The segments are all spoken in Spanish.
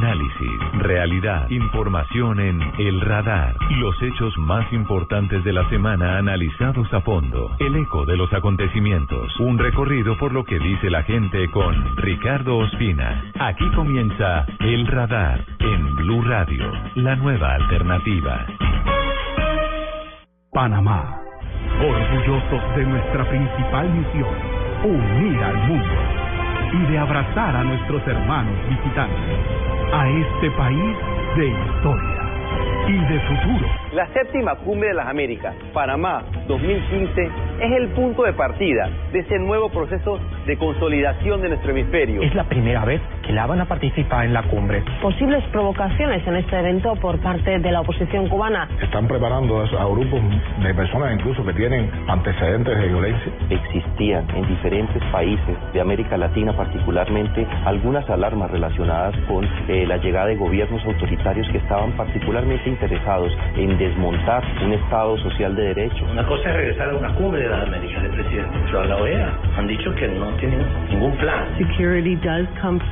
Análisis, realidad, información en El Radar. Los hechos más importantes de la semana analizados a fondo. El eco de los acontecimientos. Un recorrido por lo que dice la gente con Ricardo Ospina. Aquí comienza El Radar en Blue Radio, la nueva alternativa. Panamá, orgullosos de nuestra principal misión, unir al mundo y de abrazar a nuestros hermanos visitantes, a este país de historia y de futuro. La séptima cumbre de las Américas, Panamá 2015, es el punto de partida de ese nuevo proceso de consolidación de nuestro hemisferio. Es la primera vez que la van a participar en la cumbre. Posibles provocaciones en este evento por parte de la oposición cubana. Están preparando a grupos de personas incluso que tienen antecedentes de violencia. Existían en diferentes países de América Latina particularmente algunas alarmas relacionadas con eh, la llegada de gobiernos autoritarios que estaban particularmente interesados en desmontar un Estado social de derecho. Una cosa es regresar a una cumbre de las Américas de presidente, pero a la OEA han dicho que no tienen ningún plan.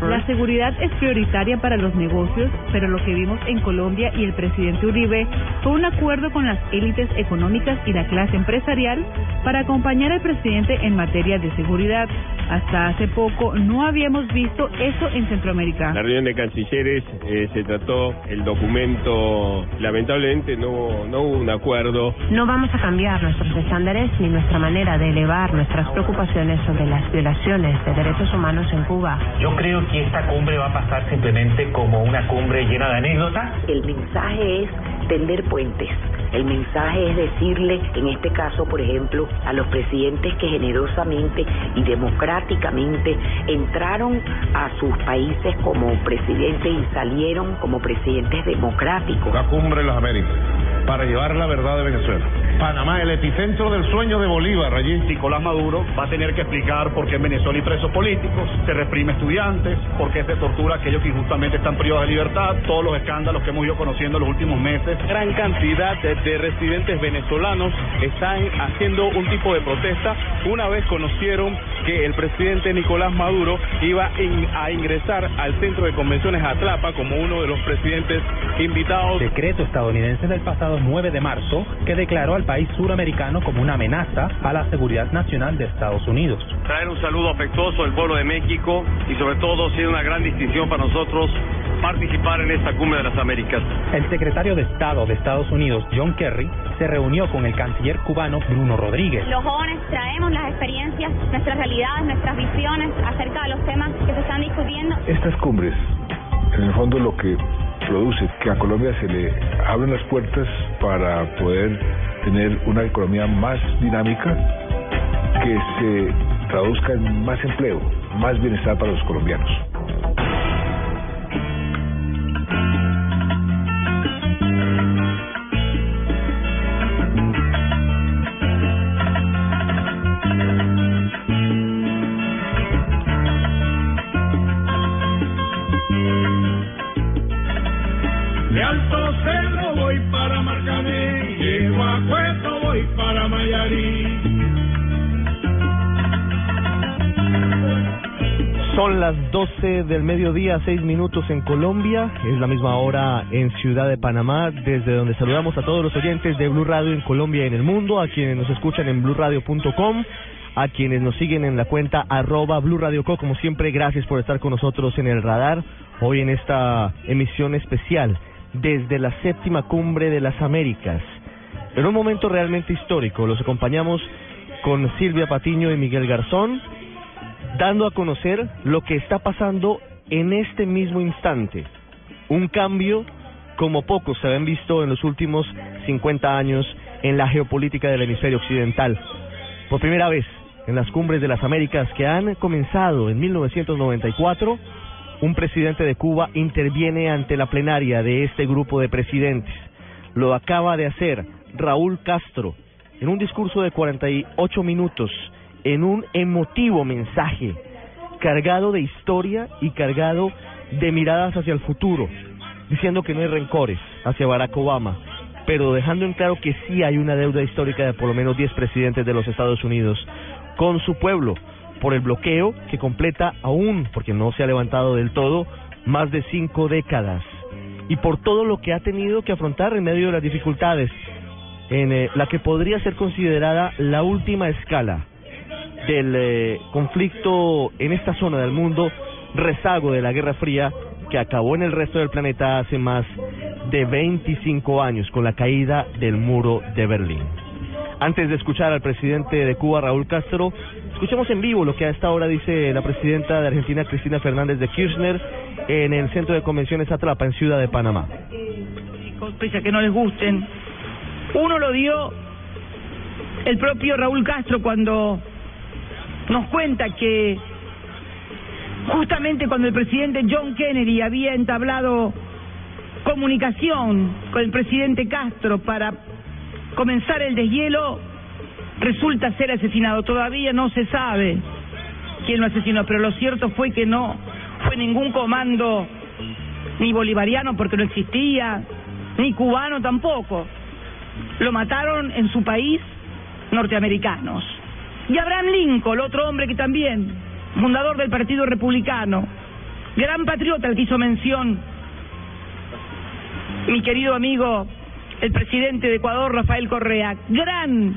La seguridad es prioritaria para los negocios, pero lo que vimos en Colombia y el presidente Uribe fue un acuerdo con las élites económicas y la clase empresarial para acompañar al presidente en materia de seguridad. Hasta hace poco no habíamos visto eso en Centroamérica. La reunión de cancilleres eh, se trató el documento, lamentablemente no, no hubo un acuerdo. No vamos a cambiar nuestros estándares ni nuestra manera de elevar nuestras preocupaciones sobre las violaciones de derechos humanos en Cuba. Yo creo que esta cumbre va a pasar simplemente como una cumbre llena de anécdotas. El mensaje es tender puentes. El mensaje es decirle, en este caso, por ejemplo, a los presidentes que generosamente y democráticamente entraron a sus países como presidentes y salieron como presidentes democráticos. La cumbre de las Américas, para llevar la verdad de Venezuela. Panamá, el epicentro del sueño de Bolívar, allí. Nicolás Maduro va a tener que explicar por qué en Venezuela hay presos políticos, se reprime estudiantes, por qué se tortura a aquellos que injustamente están privados de libertad, todos los escándalos que hemos ido conociendo en los últimos meses. Gran cantidad de, de residentes venezolanos están haciendo un tipo de protesta una vez conocieron que el presidente Nicolás Maduro iba a ingresar al centro de convenciones Atlapa como uno de los presidentes invitados. Decreto estadounidense del pasado 9 de marzo que declaró al país suramericano como una amenaza a la seguridad nacional de Estados Unidos. Traer un saludo afectuoso al pueblo de México y sobre todo sido una gran distinción para nosotros participar en esta cumbre de las Américas. El secretario de Estado de Estados Unidos, John Kerry, se reunió con el canciller cubano Bruno Rodríguez. Los jóvenes traemos las experiencias, nuestras realidades, nuestras visiones acerca de los temas que se están discutiendo. Estas cumbres, en el fondo lo que produce que a Colombia se le abren las puertas para poder tener una economía más dinámica que se traduzca en más empleo, más bienestar para los colombianos. Las 12 del mediodía, 6 minutos en Colombia. Es la misma hora en Ciudad de Panamá, desde donde saludamos a todos los oyentes de Blue Radio en Colombia y en el mundo, a quienes nos escuchan en bluradio.com, a quienes nos siguen en la cuenta arroba Blue Radio Co. Como siempre, gracias por estar con nosotros en el radar, hoy en esta emisión especial desde la séptima cumbre de las Américas. En un momento realmente histórico, los acompañamos con Silvia Patiño y Miguel Garzón, dando a conocer lo que está pasando en este mismo instante. Un cambio como pocos se habían visto en los últimos 50 años en la geopolítica del hemisferio occidental. Por primera vez en las cumbres de las Américas que han comenzado en 1994, un presidente de Cuba interviene ante la plenaria de este grupo de presidentes. Lo acaba de hacer Raúl Castro en un discurso de 48 minutos, en un emotivo mensaje, cargado de historia y cargado de miradas hacia el futuro, diciendo que no hay rencores hacia Barack Obama, pero dejando en claro que sí hay una deuda histórica de por lo menos 10 presidentes de los Estados Unidos con su pueblo por el bloqueo que completa aún, porque no se ha levantado del todo, más de cinco décadas. Y por todo lo que ha tenido que afrontar en medio de las dificultades en eh, la que podría ser considerada la última escala del eh, conflicto en esta zona del mundo, rezago de la Guerra Fría que acabó en el resto del planeta hace más de 25 años con la caída del muro de Berlín. Antes de escuchar al presidente de Cuba, Raúl Castro, escuchemos en vivo lo que a esta hora dice la presidenta de Argentina, Cristina Fernández de Kirchner, en el Centro de Convenciones Atlapa, en Ciudad de Panamá. Pese a que no les gusten, uno lo dio el propio Raúl Castro cuando nos cuenta que justamente cuando el presidente John Kennedy había entablado comunicación con el presidente Castro para comenzar el deshielo, resulta ser asesinado. Todavía no se sabe quién lo asesinó, pero lo cierto fue que no fue ningún comando ni bolivariano porque no existía, ni cubano tampoco. Lo mataron en su país norteamericanos. Y Abraham Lincoln, otro hombre que también, fundador del Partido Republicano, gran patriota al que hizo mención mi querido amigo, el presidente de Ecuador, Rafael Correa, gran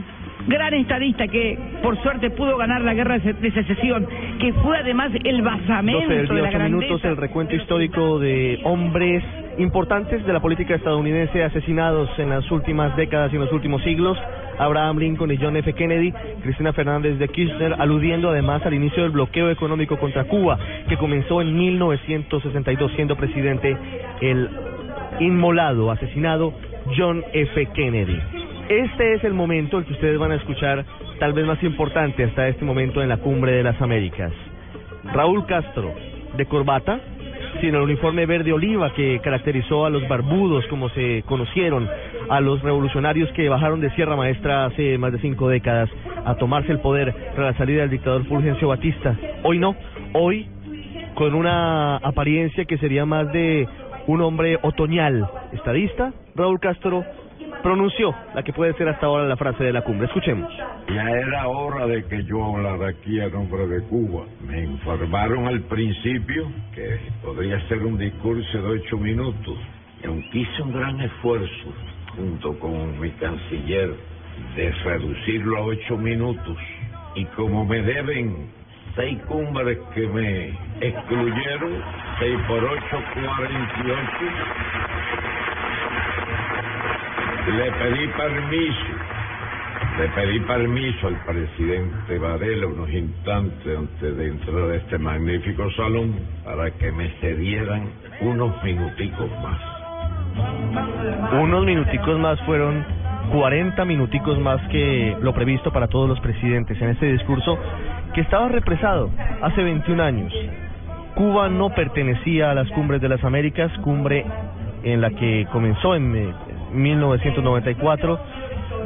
gran estadista que por suerte pudo ganar la guerra de secesión, que fue además el basamento de la grandeza. minutos el recuento histórico de hombres importantes de la política estadounidense asesinados en las últimas décadas y en los últimos siglos. Abraham Lincoln y John F. Kennedy, Cristina Fernández de Kirchner, aludiendo además al inicio del bloqueo económico contra Cuba, que comenzó en 1962, siendo presidente el inmolado, asesinado John F. Kennedy. Este es el momento el que ustedes van a escuchar, tal vez más importante hasta este momento en la cumbre de las Américas. Raúl Castro, de corbata, sin el uniforme verde oliva que caracterizó a los barbudos como se conocieron, a los revolucionarios que bajaron de Sierra Maestra hace más de cinco décadas a tomarse el poder tras la salida del dictador Fulgencio Batista. Hoy no, hoy con una apariencia que sería más de un hombre otoñal, estadista, Raúl Castro pronunció la que puede ser hasta ahora la frase de la cumbre. Escuchemos. Ya era hora de que yo hablara aquí a nombre de Cuba. Me informaron al principio que podría ser un discurso de ocho minutos. Y aunque hice un gran esfuerzo, junto con mi canciller, de reducirlo a ocho minutos, y como me deben seis cumbres que me excluyeron, seis por ocho, cuarenta y ocho, le pedí permiso, le pedí permiso al presidente Varela unos instantes antes de entrar a este magnífico salón para que me cedieran unos minuticos más. Unos minuticos más fueron 40 minuticos más que lo previsto para todos los presidentes en este discurso que estaba represado hace 21 años. Cuba no pertenecía a las cumbres de las Américas, cumbre en la que comenzó en 1994.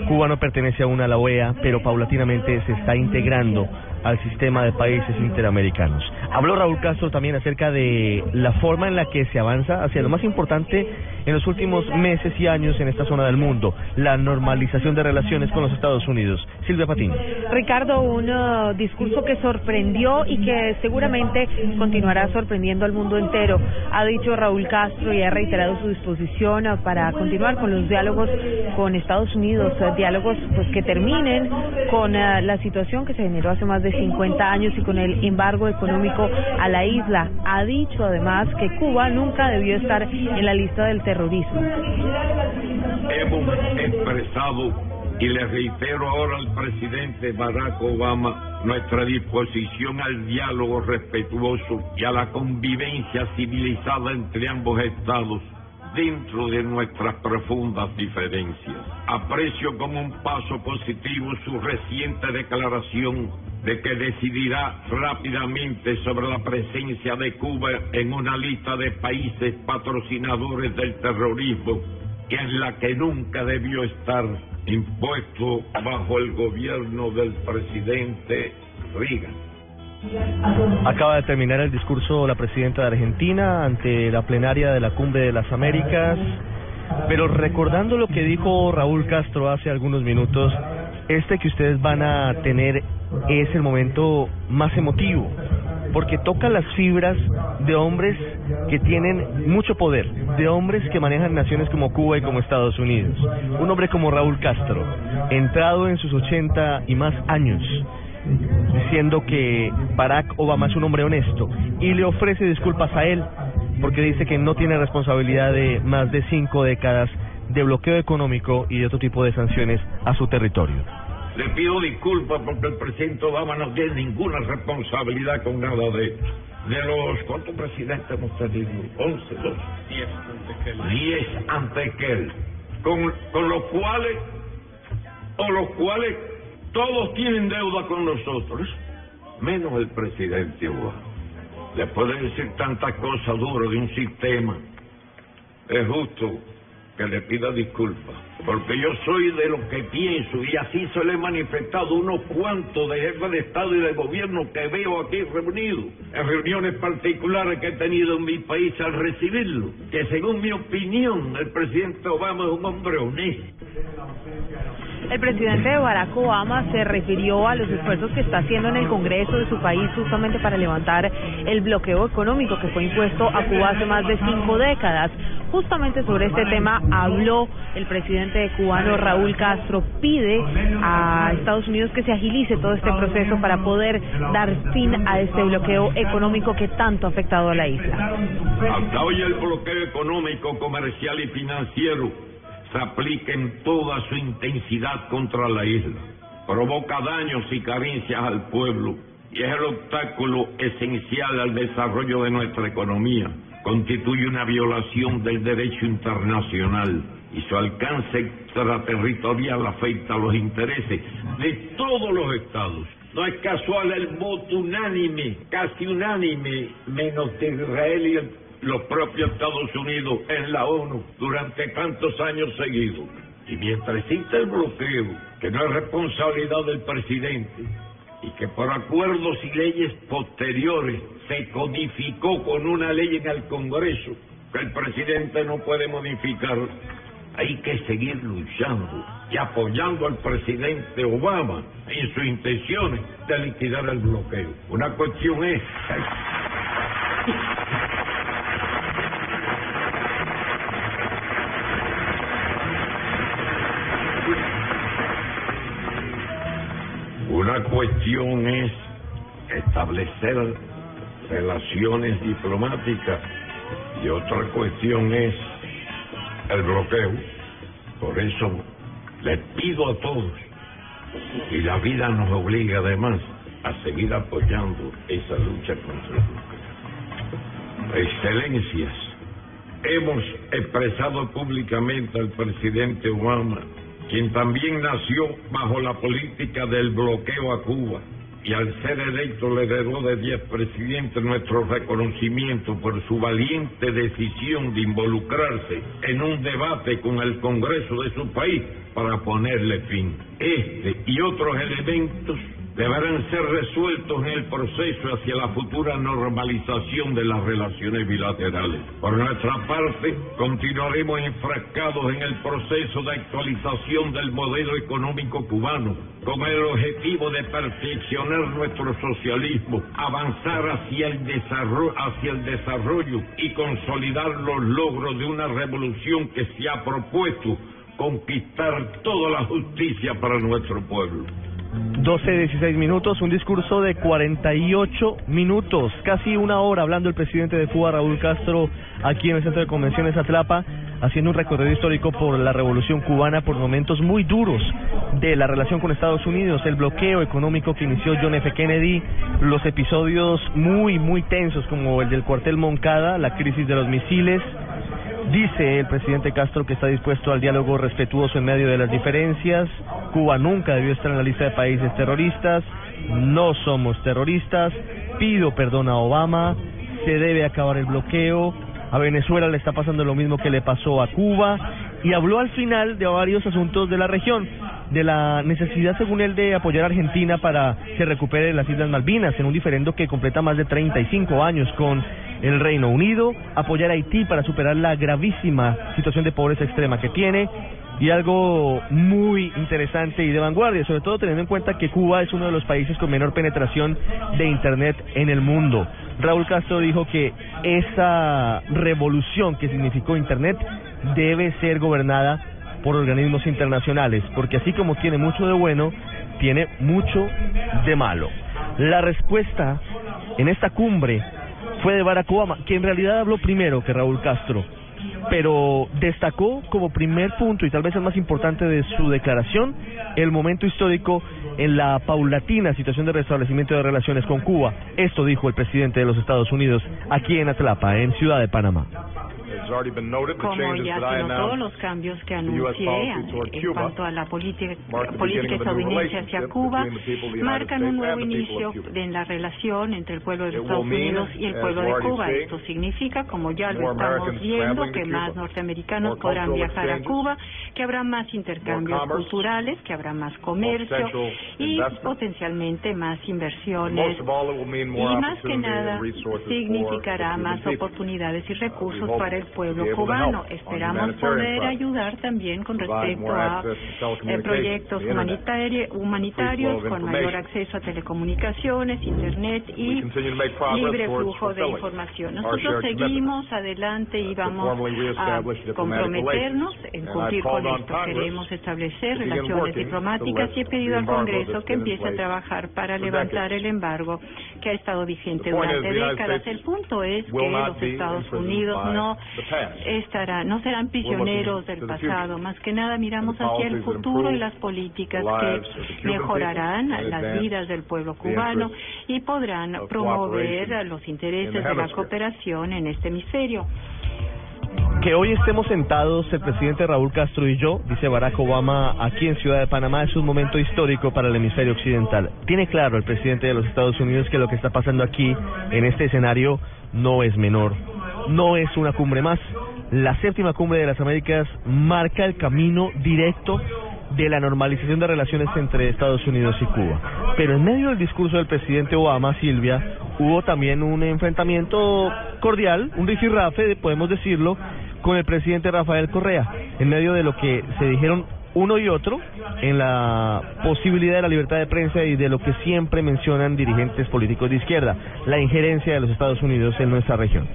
Cuba no pertenece aún a la OEA, pero paulatinamente se está integrando al sistema de países interamericanos. Habló Raúl Castro también acerca de la forma en la que se avanza hacia lo más importante en los últimos meses y años en esta zona del mundo, la normalización de relaciones con los Estados Unidos. Silvia Patín. Ricardo, un uh, discurso que sorprendió y que seguramente continuará sorprendiendo al mundo entero. Ha dicho Raúl Castro y ha reiterado su disposición uh, para continuar con los diálogos con Estados Unidos, uh, diálogos pues que terminen con la situación que se generó hace más de 50 años y con el embargo económico a la isla. Ha dicho además que Cuba nunca debió estar en la lista del terrorismo. Hemos expresado y le reitero ahora al presidente Barack Obama nuestra disposición al diálogo respetuoso y a la convivencia civilizada entre ambos estados dentro de nuestras profundas diferencias. Aprecio como un paso positivo su reciente declaración de que decidirá rápidamente sobre la presencia de Cuba en una lista de países patrocinadores del terrorismo, que es la que nunca debió estar impuesto bajo el gobierno del presidente Reagan. Acaba de terminar el discurso la presidenta de Argentina ante la plenaria de la Cumbre de las Américas, pero recordando lo que dijo Raúl Castro hace algunos minutos, este que ustedes van a tener es el momento más emotivo, porque toca las fibras de hombres que tienen mucho poder, de hombres que manejan naciones como Cuba y como Estados Unidos. Un hombre como Raúl Castro, entrado en sus 80 y más años, diciendo que Barack Obama es un hombre honesto y le ofrece disculpas a él porque dice que no tiene responsabilidad de más de cinco décadas de bloqueo económico y de otro tipo de sanciones a su territorio. Le pido disculpas porque el presidente Obama no tiene ninguna responsabilidad con nada de esto. De los, ¿cuántos presidentes hemos tenido? ¿Once, dos? Diez antes que él. Diez antes que él. Con, con los cuales, o los cuales todos tienen deuda con nosotros, menos el presidente Obama. Le puede decir tantas cosas duras de un sistema. Es justo que le pida disculpas, porque yo soy de lo que pienso y así se le he manifestado unos cuantos de jefes de Estado y de gobierno que veo aquí reunidos, en reuniones particulares que he tenido en mi país al recibirlo, que según mi opinión el presidente Obama es un hombre honesto. El presidente Barack Obama se refirió a los esfuerzos que está haciendo en el Congreso de su país justamente para levantar el bloqueo económico que fue impuesto a Cuba hace más de cinco décadas. Justamente sobre este tema habló el presidente cubano Raúl Castro. Pide a Estados Unidos que se agilice todo este proceso para poder dar fin a este bloqueo económico que tanto ha afectado a la isla. Hasta hoy el bloqueo económico, comercial y financiero se aplica en toda su intensidad contra la isla. Provoca daños y carencias al pueblo y es el obstáculo esencial al desarrollo de nuestra economía. Constituye una violación del derecho internacional y su alcance extraterritorial afecta a los intereses de todos los estados. No es casual el voto unánime, casi unánime, menos de Israel y los propios Estados Unidos en la ONU durante tantos años seguidos. Y mientras existe el bloqueo, que no es responsabilidad del presidente, y que por acuerdos y leyes posteriores se codificó con una ley en el Congreso, que el presidente no puede modificar, hay que seguir luchando y apoyando al presidente Obama en sus intenciones de liquidar el bloqueo. Una cuestión es... Una cuestión es establecer relaciones diplomáticas y otra cuestión es el bloqueo. Por eso les pido a todos, y la vida nos obliga además a seguir apoyando esa lucha contra el bloqueo. Excelencias, hemos expresado públicamente al presidente Obama quien también nació bajo la política del bloqueo a Cuba y al ser electo le heredó de diez presidentes nuestro reconocimiento por su valiente decisión de involucrarse en un debate con el Congreso de su país para ponerle fin. Este y otros elementos deberán ser resueltos en el proceso hacia la futura normalización de las relaciones bilaterales. Por nuestra parte, continuaremos enfrascados en el proceso de actualización del modelo económico cubano, con el objetivo de perfeccionar nuestro socialismo, avanzar hacia el desarrollo, hacia el desarrollo y consolidar los logros de una revolución que se ha propuesto conquistar toda la justicia para nuestro pueblo. 12, 16 minutos, un discurso de 48 minutos, casi una hora hablando el presidente de Cuba, Raúl Castro, aquí en el Centro de Convenciones Atlapa, haciendo un recorrido histórico por la revolución cubana, por momentos muy duros de la relación con Estados Unidos, el bloqueo económico que inició John F. Kennedy, los episodios muy, muy tensos como el del cuartel Moncada, la crisis de los misiles, Dice el presidente Castro que está dispuesto al diálogo respetuoso en medio de las diferencias. Cuba nunca debió estar en la lista de países terroristas. No somos terroristas. Pido perdón a Obama. Se debe acabar el bloqueo. A Venezuela le está pasando lo mismo que le pasó a Cuba. Y habló al final de varios asuntos de la región de la necesidad, según él, de apoyar a Argentina para que recupere las Islas Malvinas en un diferendo que completa más de 35 años con el Reino Unido, apoyar a Haití para superar la gravísima situación de pobreza extrema que tiene, y algo muy interesante y de vanguardia, sobre todo teniendo en cuenta que Cuba es uno de los países con menor penetración de Internet en el mundo. Raúl Castro dijo que esa revolución que significó Internet debe ser gobernada por organismos internacionales, porque así como tiene mucho de bueno, tiene mucho de malo. La respuesta en esta cumbre fue de Barack Obama, que en realidad habló primero que Raúl Castro, pero destacó como primer punto y tal vez el más importante de su declaración el momento histórico en la paulatina situación de restablecimiento de relaciones con Cuba. Esto dijo el presidente de los Estados Unidos aquí en Atlapa, en Ciudad de Panamá. Como ya se notó, los cambios que anuncié en cuanto a la política, política estadounidense hacia Cuba marcan un nuevo inicio en la relación entre el pueblo de los Estados Unidos y el pueblo de Cuba. Esto significa, como ya lo estamos viendo, que más norteamericanos podrán viajar a Cuba, que habrá más intercambios culturales, que habrá más comercio y potencialmente más inversiones. Y más que nada significará más oportunidades y recursos para el pueblo cubano. Esperamos poder ayudar también con respecto a eh, proyectos humanitarios con mayor acceso a telecomunicaciones, Internet y libre flujo de información. Nosotros seguimos adelante y vamos a comprometernos en cumplir con esto. Queremos establecer relaciones diplomáticas y he pedido al Congreso que empiece a trabajar para levantar el embargo que ha estado vigente durante décadas. El punto es que los Estados Unidos no estará, no serán prisioneros del pasado, más que nada miramos hacia el futuro y las políticas que mejorarán las vidas del pueblo cubano y podrán promover los intereses de la cooperación en este hemisferio. Que hoy estemos sentados el presidente Raúl Castro y yo, dice Barack Obama, aquí en Ciudad de Panamá es un momento histórico para el hemisferio occidental. Tiene claro el presidente de los Estados Unidos que lo que está pasando aquí, en este escenario, no es menor no es una cumbre más. La séptima cumbre de las Américas marca el camino directo de la normalización de relaciones entre Estados Unidos y Cuba. Pero en medio del discurso del presidente Obama, Silvia, hubo también un enfrentamiento cordial, un rifirrafe, podemos decirlo, con el presidente Rafael Correa, en medio de lo que se dijeron uno y otro en la posibilidad de la libertad de prensa y de lo que siempre mencionan dirigentes políticos de izquierda, la injerencia de los Estados Unidos en nuestra región.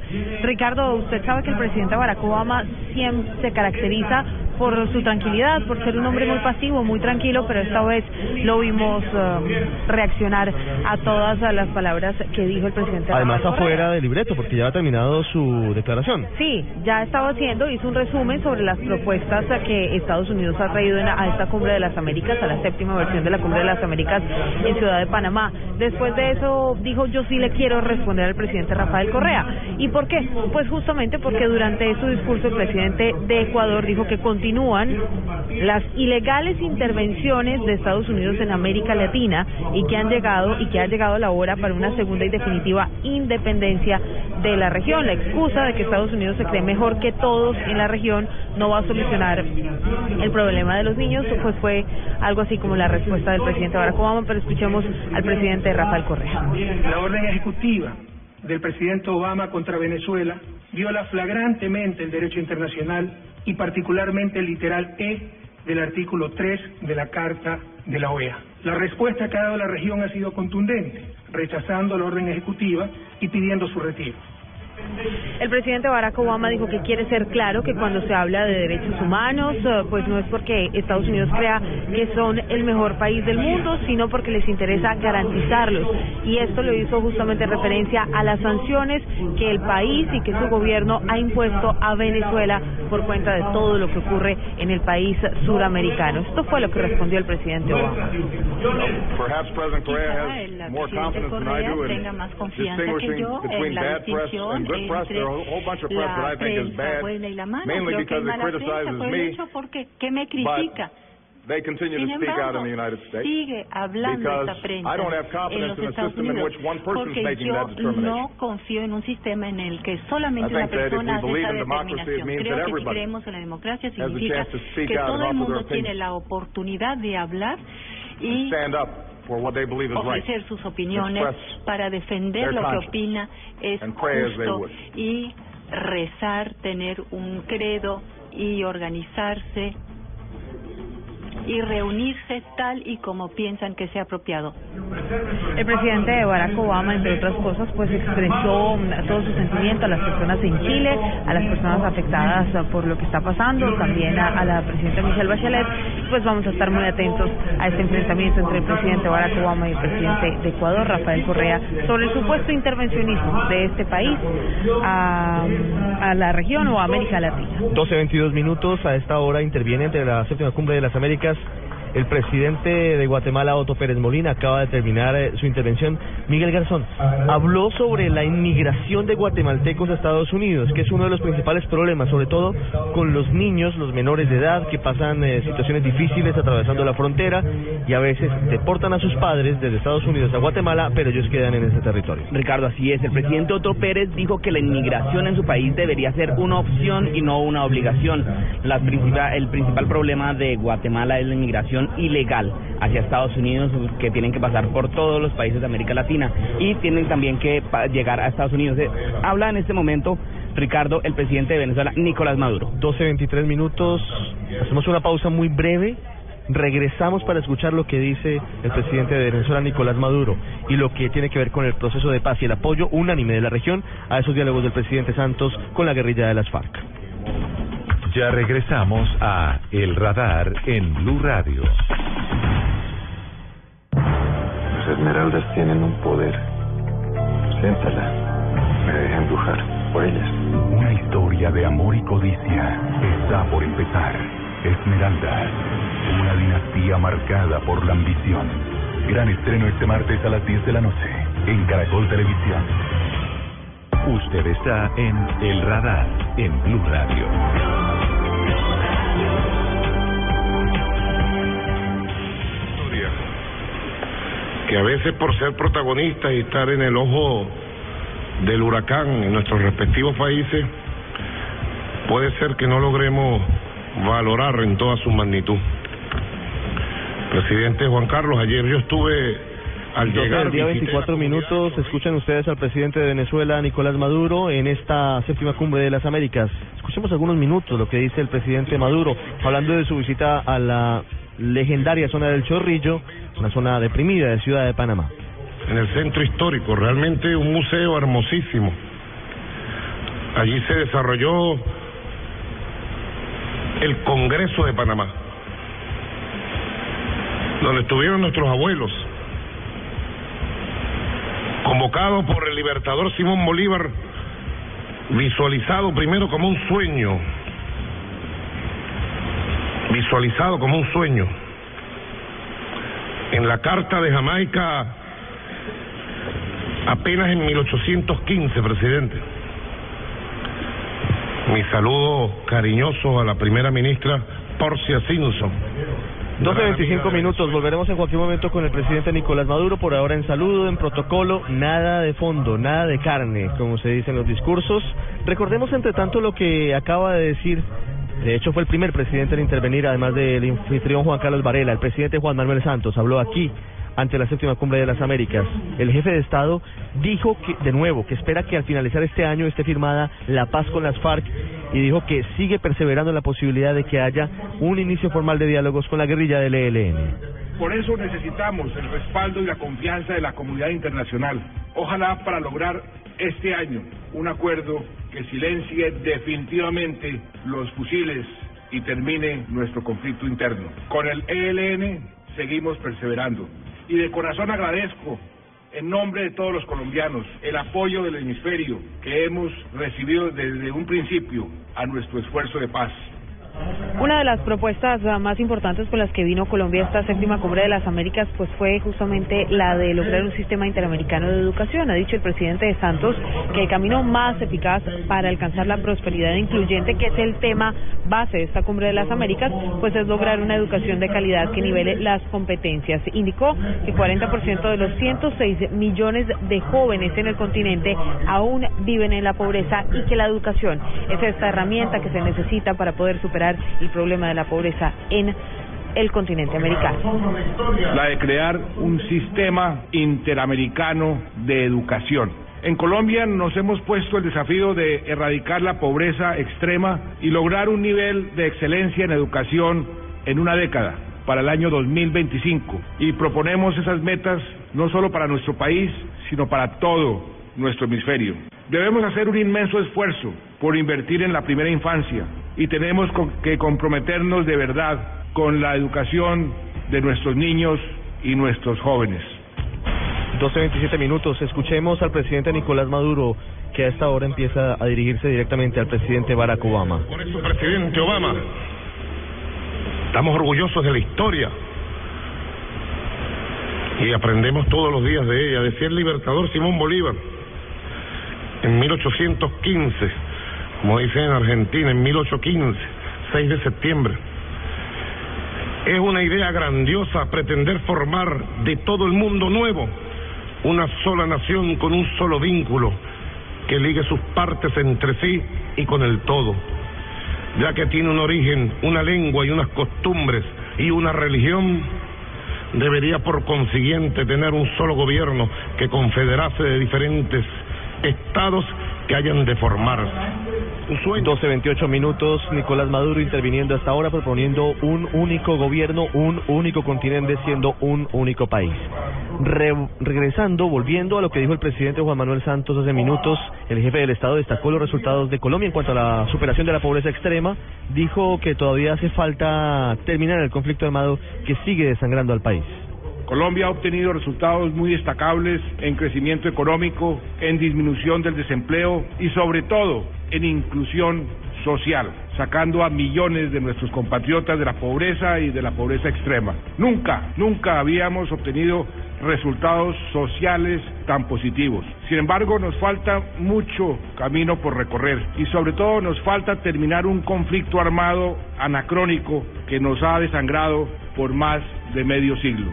Ricardo, usted sabe que el presidente Barack Obama siempre se caracteriza por su tranquilidad, por ser un hombre muy pasivo, muy tranquilo, pero esta vez lo vimos eh, reaccionar a todas las palabras que dijo el presidente. Además afuera del libreto, porque ya ha terminado su declaración. Sí, ya estaba haciendo, hizo un resumen sobre las propuestas que Estados Unidos ha traído a esta cumbre de las Américas, a la séptima versión de la cumbre de las Américas en Ciudad de Panamá. Después de eso dijo, yo sí le quiero responder al presidente Rafael Correa. ¿Y por qué? Pues justamente porque durante su discurso el presidente de Ecuador dijo que continúa continúan las ilegales intervenciones de Estados Unidos en América Latina y que han llegado y que ha llegado la hora para una segunda y definitiva independencia de la región. La excusa de que Estados Unidos se cree mejor que todos en la región no va a solucionar el problema de los niños, pues fue algo así como la respuesta del presidente Barack Obama, pero escuchemos al presidente Rafael Correa. La orden ejecutiva del presidente Obama contra Venezuela viola flagrantemente el derecho internacional y particularmente el literal E del artículo 3 de la Carta de la OEA. La respuesta que ha dado la región ha sido contundente, rechazando la orden ejecutiva y pidiendo su retiro. El presidente Barack Obama dijo que quiere ser claro que cuando se habla de derechos humanos, eh, pues no es porque Estados Unidos crea que son el mejor país del mundo, sino porque les interesa garantizarlos. Y esto lo hizo justamente en referencia a las sanciones que el país y que su gobierno ha impuesto a Venezuela por cuenta de todo lo que ocurre en el país suramericano. Esto fue lo que respondió el presidente Obama. Quizá el presidente Correa tenga más confianza que yo en la distinción entre la prensa buena y la mala. Creo que es mala prensa por el hecho porque que me critica. They continue Sin to speak out in embargo, the United States sigue hablando because esta prensa I don't have en confidence los in a Estados system in Unidos which one person's porque making yo that determination. no confío en un sistema en el que I solamente una think that if persona we hace believe esa in democracy, it determinación. means Creo that que si creemos en la democracia has a significa chance to speak que todo el mundo tiene la oportunidad de hablar y stand up for what they believe is right. ofrecer sus opiniones Express para defender their lo que opina es and pray as they justo would. y rezar, tener un credo y organizarse y reunirse tal y como piensan que sea apropiado. El presidente Barack Obama, entre otras cosas, pues expresó todo su sentimiento a las personas en Chile, a las personas afectadas por lo que está pasando, también a, la presidenta Michelle Bachelet. Pues vamos a estar muy atentos a este enfrentamiento entre el presidente Barack Obama y el presidente de Ecuador, Rafael Correa, sobre el supuesto intervencionismo de este país a, la región o a América Latina. 12.22 minutos, a esta hora interviene entre la séptima cumbre de las Américas el presidente de Guatemala, Otto Pérez Molina, acaba de terminar eh, su intervención. Miguel Garzón habló sobre la inmigración de guatemaltecos a Estados Unidos, que es uno de los principales problemas, sobre todo con los niños, los menores de edad, que pasan eh, situaciones difíciles atravesando la frontera y a veces deportan a sus padres desde Estados Unidos a Guatemala, pero ellos quedan en ese territorio. Ricardo, así es. El presidente Otto Pérez dijo que la inmigración en su país debería ser una opción y no una obligación. La el principal problema de Guatemala es la inmigración ilegal hacia Estados Unidos que tienen que pasar por todos los países de América Latina y tienen también que llegar a Estados Unidos. Eh, habla en este momento Ricardo, el presidente de Venezuela, Nicolás Maduro. 12.23 minutos, hacemos una pausa muy breve. Regresamos para escuchar lo que dice el presidente de Venezuela, Nicolás Maduro, y lo que tiene que ver con el proceso de paz y el apoyo unánime de la región a esos diálogos del presidente Santos con la guerrilla de las FARC. Ya regresamos a El Radar en Blue Radio. Las esmeraldas tienen un poder. Siéntala. Me deja embrujar por ellas. Una historia de amor y codicia está por empezar. Esmeraldas. Una dinastía marcada por la ambición. Gran estreno este martes a las 10 de la noche en Caracol Televisión. Usted está en El Radar en Blue Radio. A veces por ser protagonistas y estar en el ojo del huracán en nuestros respectivos países, puede ser que no logremos valorar en toda su magnitud. Presidente Juan Carlos, ayer yo estuve al llegar... El día 24 minutos, escuchan ustedes al presidente de Venezuela, Nicolás Maduro, en esta séptima cumbre de las Américas. Escuchemos algunos minutos lo que dice el presidente Maduro, hablando de su visita a la legendaria zona del Chorrillo, una zona deprimida de Ciudad de Panamá. En el centro histórico, realmente un museo hermosísimo. Allí se desarrolló el Congreso de Panamá, donde estuvieron nuestros abuelos, convocado por el libertador Simón Bolívar, visualizado primero como un sueño, visualizado como un sueño. En la Carta de Jamaica, apenas en 1815, presidente. Mi saludo cariñoso a la primera ministra Porcia Simpson. 12.25 minutos, volveremos en cualquier momento con el presidente Nicolás Maduro, por ahora en saludo, en protocolo, nada de fondo, nada de carne, como se dice en los discursos. Recordemos entre tanto lo que acaba de decir de hecho, fue el primer presidente en intervenir, además del anfitrión Juan Carlos Varela. El presidente Juan Manuel Santos habló aquí ante la séptima cumbre de las Américas. El jefe de Estado dijo que, de nuevo, que espera que al finalizar este año esté firmada la paz con las FARC y dijo que sigue perseverando en la posibilidad de que haya un inicio formal de diálogos con la guerrilla del ELN. Por eso necesitamos el respaldo y la confianza de la comunidad internacional. Ojalá para lograr este año un acuerdo que silencie definitivamente los fusiles y termine nuestro conflicto interno. Con el ELN seguimos perseverando y de corazón agradezco en nombre de todos los colombianos el apoyo del hemisferio que hemos recibido desde un principio a nuestro esfuerzo de paz. Una de las propuestas ah, más importantes con las que vino Colombia esta séptima cumbre de las Américas pues fue justamente la de lograr un sistema interamericano de educación. Ha dicho el presidente de Santos que el camino más eficaz para alcanzar la prosperidad incluyente, que es el tema base de esta cumbre de las Américas, pues es lograr una educación de calidad que nivele las competencias. Indicó que 40% de los 106 millones de jóvenes en el continente aún viven en la pobreza y que la educación es esta herramienta que se necesita para poder superar el problema de la pobreza en el continente americano. La de crear un sistema interamericano de educación. En Colombia nos hemos puesto el desafío de erradicar la pobreza extrema y lograr un nivel de excelencia en educación en una década. para el año 2025 y proponemos esas metas no solo para nuestro país, sino para todo nuestro hemisferio. Debemos hacer un inmenso esfuerzo por invertir en la primera infancia y tenemos que comprometernos de verdad con la educación de nuestros niños y nuestros jóvenes. 12.27 minutos. Escuchemos al presidente Nicolás Maduro, que a esta hora empieza a dirigirse directamente al presidente Barack Obama. Por eso, presidente Obama, estamos orgullosos de la historia y aprendemos todos los días de ella. Decía el libertador Simón Bolívar en 1815, como dicen en Argentina, en 1815, 6 de septiembre. Es una idea grandiosa pretender formar de todo el mundo nuevo una sola nación con un solo vínculo que ligue sus partes entre sí y con el todo, ya que tiene un origen, una lengua y unas costumbres y una religión, debería por consiguiente tener un solo gobierno que confederase de diferentes estados que hayan de formarse. 12.28 minutos, Nicolás Maduro interviniendo hasta ahora proponiendo un único gobierno, un único continente siendo un único país. regresando, volviendo a lo que dijo el presidente Juan Manuel Santos hace minutos, el jefe del Estado destacó los resultados de Colombia en cuanto a la superación de la pobreza extrema, dijo que todavía hace falta terminar el conflicto armado que sigue desangrando al país. Colombia ha obtenido resultados muy destacables en crecimiento económico, en disminución del desempleo y sobre todo en inclusión social, sacando a millones de nuestros compatriotas de la pobreza y de la pobreza extrema. Nunca, nunca habíamos obtenido resultados sociales tan positivos. Sin embargo, nos falta mucho camino por recorrer y sobre todo nos falta terminar un conflicto armado anacrónico que nos ha desangrado por más de medio siglo.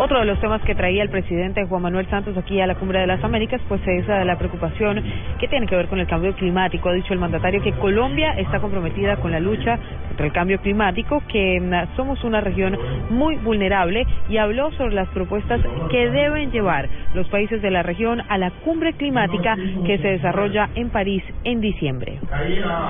Otro de los temas que traía el presidente Juan Manuel Santos aquí a la Cumbre de las Américas, pues es la preocupación que tiene que ver con el cambio climático. Ha dicho el mandatario que Colombia está comprometida con la lucha contra el cambio climático, que mm, somos una región muy vulnerable y habló sobre las propuestas que deben llevar los países de la región a la cumbre climática que se desarrolla en París en diciembre.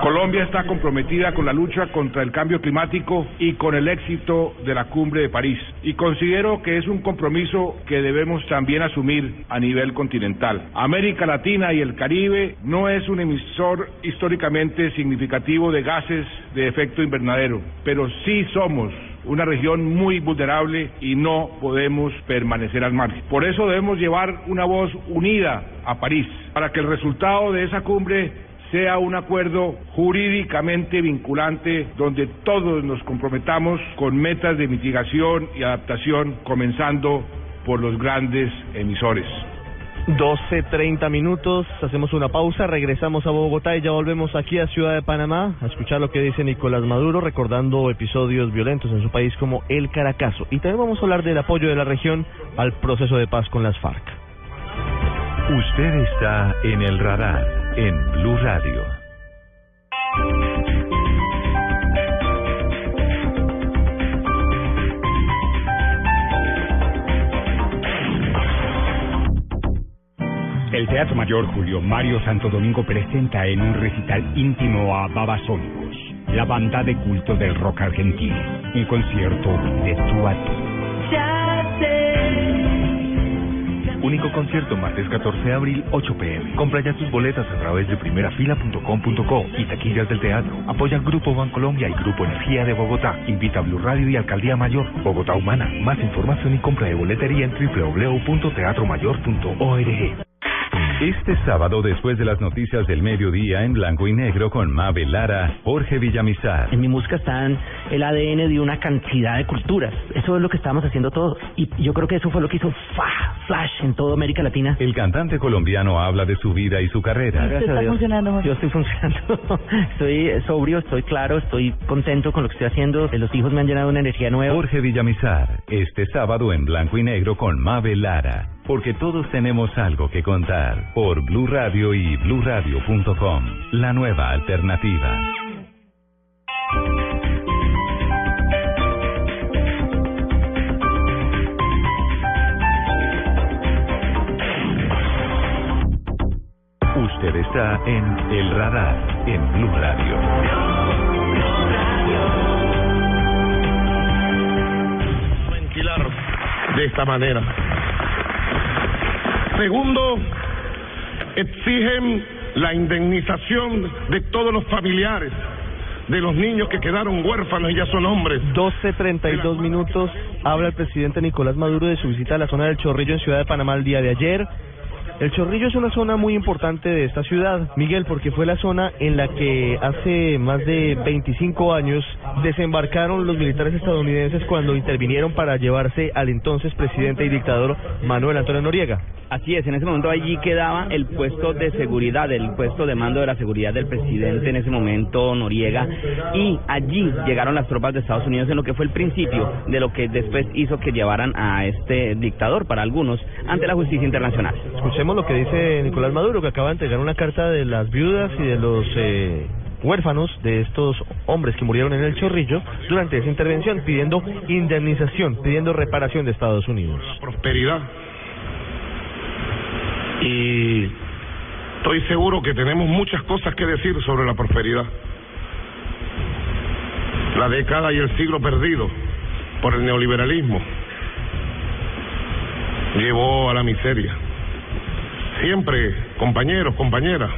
Colombia está comprometida con la lucha contra el cambio climático y con el éxito de la cumbre de París. Y considero que es un compromiso que debemos también asumir a nivel continental. América Latina y el Caribe no es un emisor históricamente significativo de gases de efecto invernadero, pero sí somos una región muy vulnerable y no podemos permanecer al margen. Por eso debemos llevar una voz unida a París, para que el resultado de esa cumbre sea un acuerdo jurídicamente vinculante donde todos nos comprometamos con metas de mitigación y adaptación, comenzando por los grandes emisores. 12.30 minutos, hacemos una pausa, regresamos a Bogotá y ya volvemos aquí a Ciudad de Panamá a escuchar lo que dice Nicolás Maduro, recordando episodios violentos en su país como el Caracazo. Y también vamos a hablar del apoyo de la región al proceso de paz con las FARC. Usted está en el radar en Blue Radio. El Teatro Mayor Julio Mario Santo Domingo presenta en un recital íntimo a Babasónicos, la banda de culto del rock argentino, un concierto de tu a Único concierto martes 14 de abril, 8 pm. Compra ya tus boletas a través de primerafila.com.co y taquillas del teatro. Apoya Grupo Bancolombia y Grupo Energía de Bogotá. Invita a Blue Radio y Alcaldía Mayor. Bogotá Humana. Más información y compra de boletería en www.teatromayor.org. Este sábado, después de las noticias del mediodía en blanco y negro con Mabel Lara, Jorge Villamizar. En mi música está el ADN de una cantidad de culturas. Eso es lo que estamos haciendo todos. Y yo creo que eso fue lo que hizo Flash en toda América Latina. El cantante colombiano habla de su vida y su carrera. Gracias está funcionando, Yo estoy funcionando. estoy sobrio, estoy claro, estoy contento con lo que estoy haciendo. Los hijos me han llenado una energía nueva. Jorge Villamizar, este sábado en blanco y negro con Mabel Lara porque todos tenemos algo que contar por Blue Radio y bluradio.com, la nueva alternativa. Usted está en El Radar en Blue Radio. de esta manera. Segundo, exigen la indemnización de todos los familiares de los niños que quedaron huérfanos y ya son hombres. 12.32 minutos. Habla el presidente Nicolás Maduro de su visita a la zona del Chorrillo en Ciudad de Panamá el día de ayer. El Chorrillo es una zona muy importante de esta ciudad, Miguel, porque fue la zona en la que hace más de 25 años desembarcaron los militares estadounidenses cuando intervinieron para llevarse al entonces presidente y dictador Manuel Antonio Noriega. Así es, en ese momento allí quedaba el puesto de seguridad, el puesto de mando de la seguridad del presidente en ese momento, Noriega, y allí llegaron las tropas de Estados Unidos en lo que fue el principio de lo que después hizo que llevaran a este dictador, para algunos, ante la justicia internacional. Escuchemos lo que dice Nicolás Maduro, que acaba de entregar una carta de las viudas y de los... Eh huérfanos de estos hombres que murieron en el Chorrillo durante esa intervención, pidiendo indemnización, pidiendo reparación de Estados Unidos. Prosperidad y estoy seguro que tenemos muchas cosas que decir sobre la prosperidad. La década y el siglo perdido por el neoliberalismo llevó a la miseria. Siempre, compañeros, compañeras,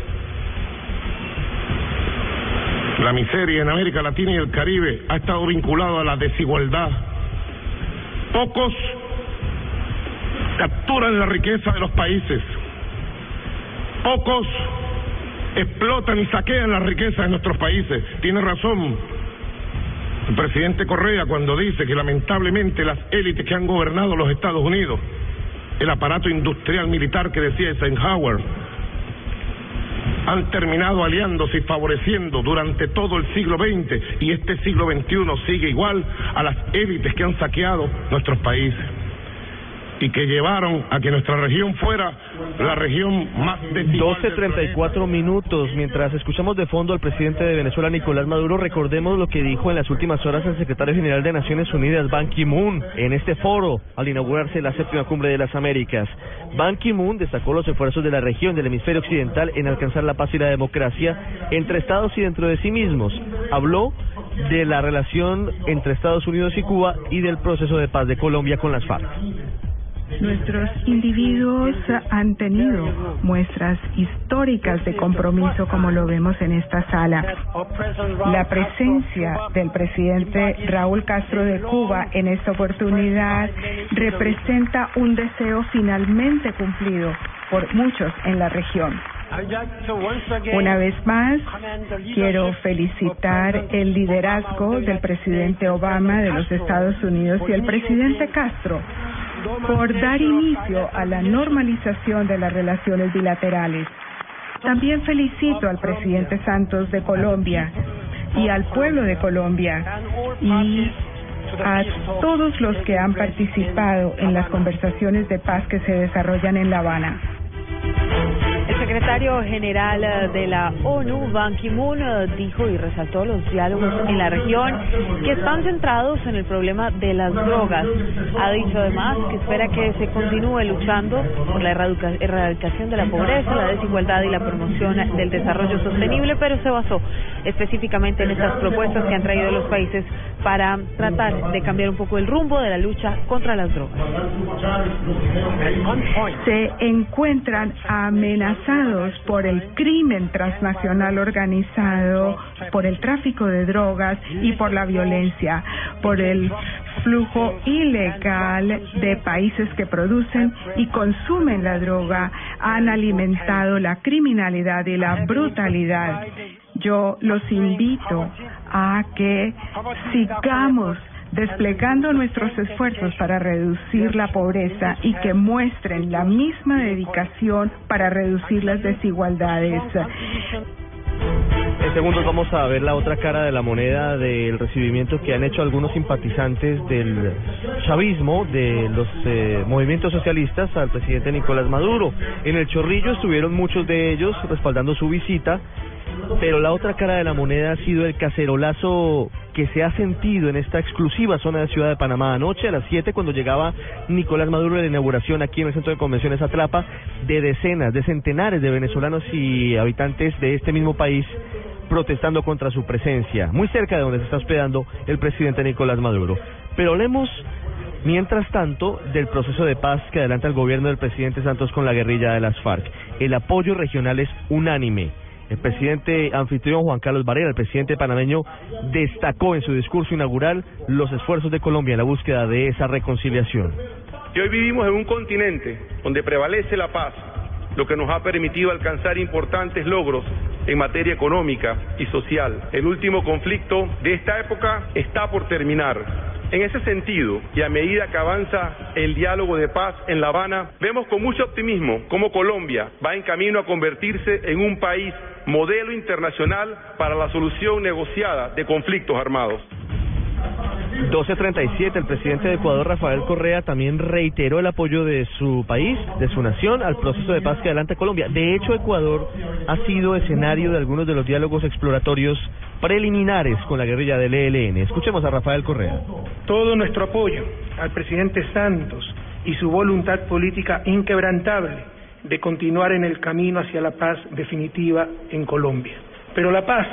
la miseria en América Latina y el Caribe ha estado vinculada a la desigualdad. Pocos capturan la riqueza de los países Pocos explotan y saquean la riqueza de nuestros países. Tiene razón el presidente Correa cuando dice que lamentablemente las élites que han gobernado los Estados Unidos, el aparato industrial militar que decía Eisenhower, han terminado aliándose y favoreciendo durante todo el siglo XX y este siglo XXI sigue igual a las élites que han saqueado nuestros países y que llevaron a que nuestra región fuera la región más desigual 12.34 minutos. Mientras escuchamos de fondo al presidente de Venezuela, Nicolás Maduro, recordemos lo que dijo en las últimas horas el secretario general de Naciones Unidas, Ban Ki-moon, en este foro al inaugurarse la séptima cumbre de las Américas. Ban Ki-moon destacó los esfuerzos de la región del hemisferio occidental en alcanzar la paz y la democracia entre estados y dentro de sí mismos. Habló de la relación entre Estados Unidos y Cuba y del proceso de paz de Colombia con las FARC. Nuestros individuos han tenido muestras históricas de compromiso como lo vemos en esta sala. La presencia del presidente Raúl Castro de Cuba en esta oportunidad representa un deseo finalmente cumplido por muchos en la región. Una vez más, quiero felicitar el liderazgo del presidente Obama de los Estados Unidos y el presidente Castro por dar inicio a la normalización de las relaciones bilaterales. También felicito al presidente Santos de Colombia y al pueblo de Colombia y a todos los que han participado en las conversaciones de paz que se desarrollan en La Habana. Secretario general eh, de la ONU, Ban Ki-moon, eh, dijo y resaltó los diálogos en la región que están centrados en el problema de las drogas. Ha dicho además que espera que se continúe luchando por la erradicación de la pobreza, la desigualdad y la promoción del desarrollo sostenible, pero se basó específicamente en estas propuestas que han traído los países para tratar de cambiar un poco el rumbo de la lucha contra las drogas. Se encuentran amenazados por el crimen transnacional organizado, por el tráfico de drogas y por la violencia, por el flujo ilegal de países que producen y consumen la droga, han alimentado la criminalidad y la brutalidad. Yo los invito a que sigamos desplegando nuestros esfuerzos para reducir la pobreza y que muestren la misma dedicación para reducir las desigualdades. En segundos vamos a ver la otra cara de la moneda del recibimiento que han hecho algunos simpatizantes del chavismo, de los eh, movimientos socialistas al presidente Nicolás Maduro. En el Chorrillo estuvieron muchos de ellos respaldando su visita pero la otra cara de la moneda ha sido el cacerolazo que se ha sentido en esta exclusiva zona de Ciudad de Panamá anoche a las 7 cuando llegaba Nicolás Maduro de la inauguración aquí en el Centro de Convenciones Atlapa de decenas, de centenares de venezolanos y habitantes de este mismo país protestando contra su presencia, muy cerca de donde se está hospedando el presidente Nicolás Maduro. Pero hablemos Mientras tanto, del proceso de paz que adelanta el gobierno del presidente Santos con la guerrilla de las FARC, el apoyo regional es unánime. El presidente anfitrión Juan Carlos Varela, el presidente panameño, destacó en su discurso inaugural los esfuerzos de Colombia en la búsqueda de esa reconciliación. Y hoy vivimos en un continente donde prevalece la paz, lo que nos ha permitido alcanzar importantes logros en materia económica y social. El último conflicto de esta época está por terminar en ese sentido, y a medida que avanza el diálogo de paz en La Habana, vemos con mucho optimismo cómo Colombia va en camino a convertirse en un país modelo internacional para la solución negociada de conflictos armados. 12.37, el presidente de Ecuador, Rafael Correa, también reiteró el apoyo de su país, de su nación, al proceso de paz que adelanta Colombia. De hecho, Ecuador ha sido escenario de algunos de los diálogos exploratorios preliminares con la guerrilla del ELN. Escuchemos a Rafael Correa. Todo nuestro apoyo al presidente Santos y su voluntad política inquebrantable de continuar en el camino hacia la paz definitiva en Colombia. Pero la paz,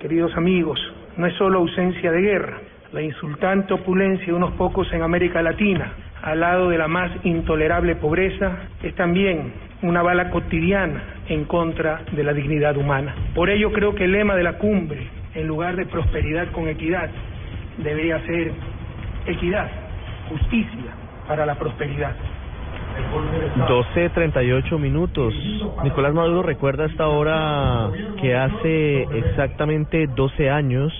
queridos amigos, no es solo ausencia de guerra, la insultante opulencia de unos pocos en América Latina, al lado de la más intolerable pobreza, es también una bala cotidiana en contra de la dignidad humana. Por ello creo que el lema de la cumbre en lugar de prosperidad con equidad, debería ser equidad, justicia para la prosperidad. 12.38 minutos. Nicolás Maduro recuerda hasta ahora que hace exactamente 12 años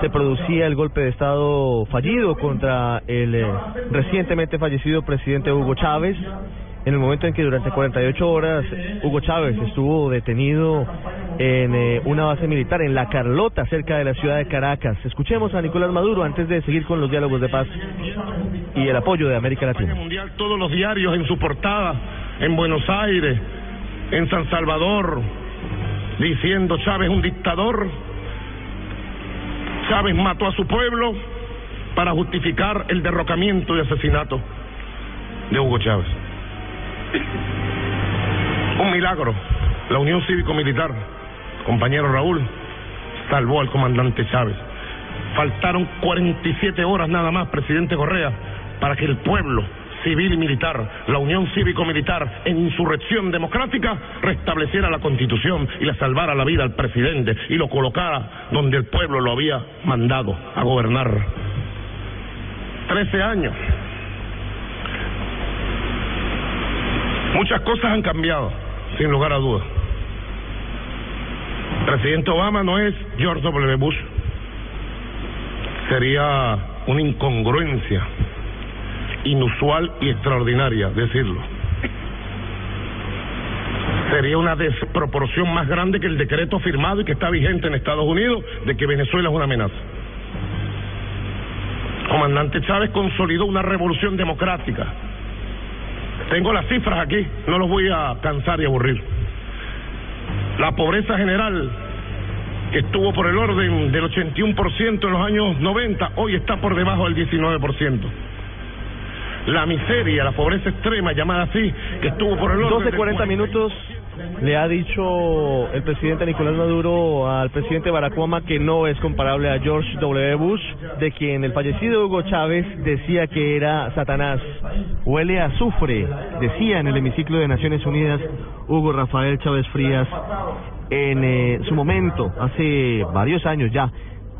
se producía el golpe de Estado fallido contra el eh, recientemente fallecido presidente Hugo Chávez en el momento en que durante 48 horas Hugo Chávez estuvo detenido en eh, una base militar en La Carlota, cerca de la ciudad de Caracas. Escuchemos a Nicolás Maduro antes de seguir con los diálogos de paz y el apoyo de América Latina. Todos los diarios en su portada, en Buenos Aires, en San Salvador, diciendo Chávez un dictador, Chávez mató a su pueblo para justificar el derrocamiento y asesinato de Hugo Chávez. Un milagro. La Unión Cívico-Militar, compañero Raúl, salvó al comandante Chávez. Faltaron 47 horas nada más, presidente Correa, para que el pueblo civil y militar, la Unión Cívico-Militar, en insurrección democrática, restableciera la Constitución y le salvara la vida al presidente y lo colocara donde el pueblo lo había mandado a gobernar. Trece años Muchas cosas han cambiado, sin lugar a dudas. El presidente Obama no es George W. Bush. Sería una incongruencia inusual y extraordinaria decirlo. Sería una desproporción más grande que el decreto firmado y que está vigente en Estados Unidos de que Venezuela es una amenaza. Comandante Chávez consolidó una revolución democrática tengo las cifras aquí, no los voy a cansar y aburrir. La pobreza general, que estuvo por el orden del 81% en los años 90, hoy está por debajo del 19%. La miseria, la pobreza extrema, llamada así, que estuvo por el orden... 12, 40 minutos le ha dicho el presidente Nicolás Maduro al presidente Barack que no es comparable a George W. Bush, de quien el fallecido Hugo Chávez decía que era Satanás. Huele a azufre, decía en el hemiciclo de Naciones Unidas Hugo Rafael Chávez Frías en eh, su momento, hace varios años ya,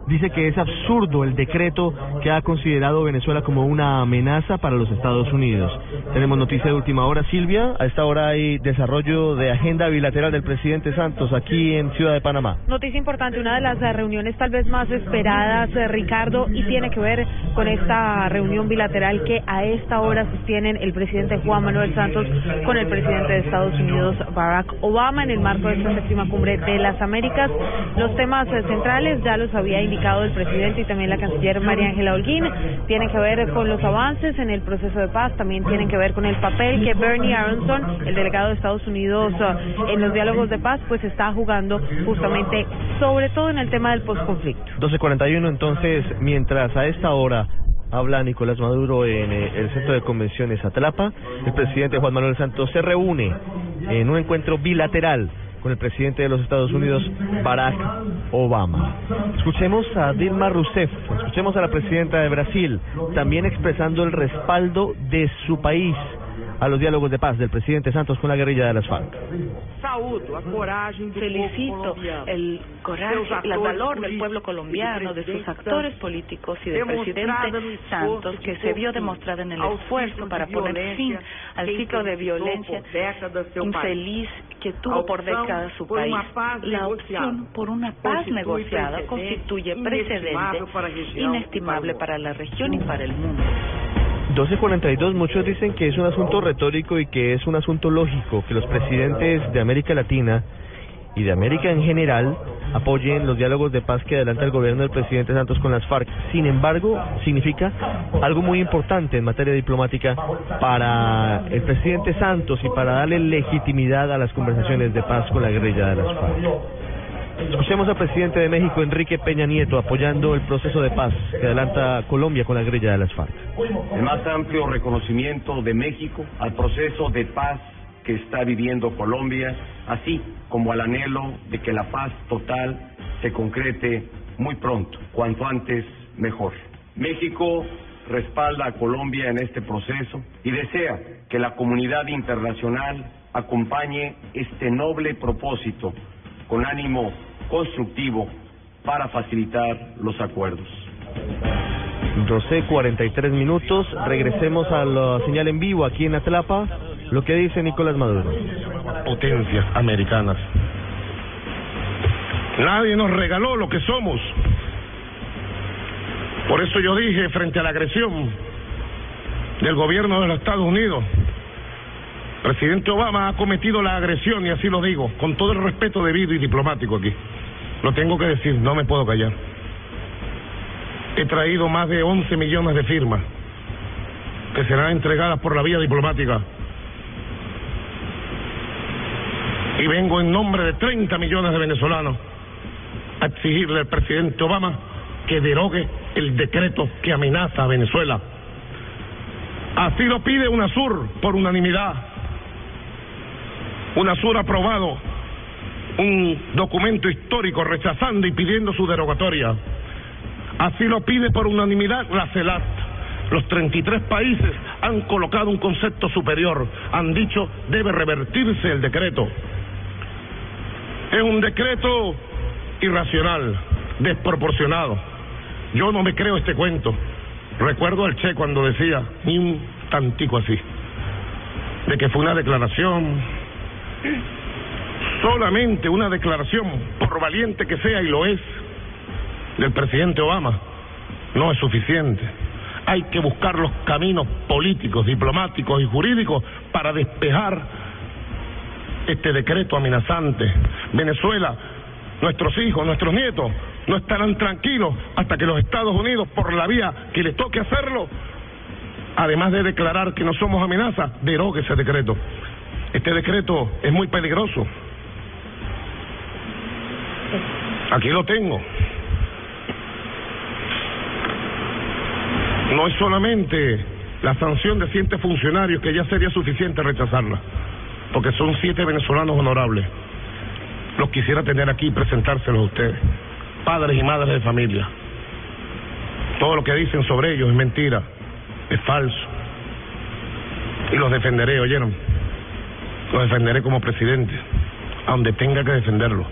dice que es absurdo el decreto que ha considerado Venezuela como una amenaza para los Estados Unidos. Tenemos noticia de última hora, Silvia. A esta hora hay desarrollo de agenda bilateral del presidente Santos aquí en Ciudad de Panamá. Noticia importante, una de las reuniones tal vez más esperadas, eh, Ricardo, y tiene que ver con esta reunión bilateral que a esta hora sostienen el presidente Juan Manuel Santos con el presidente de Estados Unidos, Barack Obama, en el marco de esta séptima cumbre de las Américas. Los temas eh, centrales ya los había indicado del presidente y también la canciller María Ángela Holguín tienen que ver con los avances en el proceso de paz, también tienen que ver con el papel que Bernie Aronson, el delegado de Estados Unidos uh, en los diálogos de paz, pues está jugando justamente sobre todo en el tema del posconflicto. 12.41 entonces, mientras a esta hora habla Nicolás Maduro en eh, el centro de convenciones Atlapa, el presidente Juan Manuel Santos se reúne en un encuentro bilateral con el presidente de los Estados Unidos, Barack Obama. Escuchemos a Dilma Rousseff, escuchemos a la presidenta de Brasil, también expresando el respaldo de su país a los diálogos de paz del presidente Santos con la guerrilla de las FARC. Felicito el coraje, el valor del pueblo colombiano, de sus actores políticos y del presidente Santos, que se vio demostrado en el esfuerzo para poner fin al ciclo de violencia infeliz que tuvo por décadas su país. La opción por una paz negociada constituye precedente inestimable para la región y para el mundo. 1242, muchos dicen que es un asunto retórico y que es un asunto lógico que los presidentes de América Latina y de América en general apoyen los diálogos de paz que adelanta el gobierno del presidente Santos con las FARC. Sin embargo, significa algo muy importante en materia diplomática para el presidente Santos y para darle legitimidad a las conversaciones de paz con la guerrilla de las FARC. Escuchemos al presidente de México, Enrique Peña Nieto, apoyando el proceso de paz que adelanta Colombia con la guerrilla de las FARC. El más amplio reconocimiento de México al proceso de paz que está viviendo Colombia, así como al anhelo de que la paz total se concrete muy pronto, cuanto antes mejor. México respalda a Colombia en este proceso y desea que la comunidad internacional acompañe este noble propósito con ánimo constructivo para facilitar los acuerdos. 12, 43 minutos. Regresemos a la señal en vivo aquí en Atlapa. Lo que dice Nicolás Maduro. Potencias americanas. Nadie nos regaló lo que somos. Por eso yo dije frente a la agresión del gobierno de los Estados Unidos, presidente Obama ha cometido la agresión, y así lo digo, con todo el respeto debido y diplomático aquí. Lo tengo que decir, no me puedo callar. He traído más de 11 millones de firmas que serán entregadas por la vía diplomática. Y vengo en nombre de 30 millones de venezolanos a exigirle al presidente Obama que derogue el decreto que amenaza a Venezuela. Así lo pide UNASUR por unanimidad. UNASUR aprobado un documento histórico rechazando y pidiendo su derogatoria. Así lo pide por unanimidad la CELAT. Los 33 países han colocado un concepto superior, han dicho debe revertirse el decreto. Es un decreto irracional, desproporcionado. Yo no me creo este cuento. Recuerdo al Che cuando decía, ni un tantico así, de que fue una declaración, solamente una declaración, por valiente que sea, y lo es, del presidente Obama, no es suficiente. Hay que buscar los caminos políticos, diplomáticos y jurídicos para despejar este decreto amenazante. Venezuela, nuestros hijos, nuestros nietos, no estarán tranquilos hasta que los Estados Unidos, por la vía que les toque hacerlo, además de declarar que no somos amenaza, derogue ese decreto. Este decreto es muy peligroso. Aquí lo tengo. No es solamente la sanción de siete funcionarios que ya sería suficiente rechazarla, porque son siete venezolanos honorables. Los quisiera tener aquí y presentárselos a ustedes, padres y madres de familia. Todo lo que dicen sobre ellos es mentira, es falso. Y los defenderé, ¿oyeron? Los defenderé como presidente, a donde tenga que defenderlo.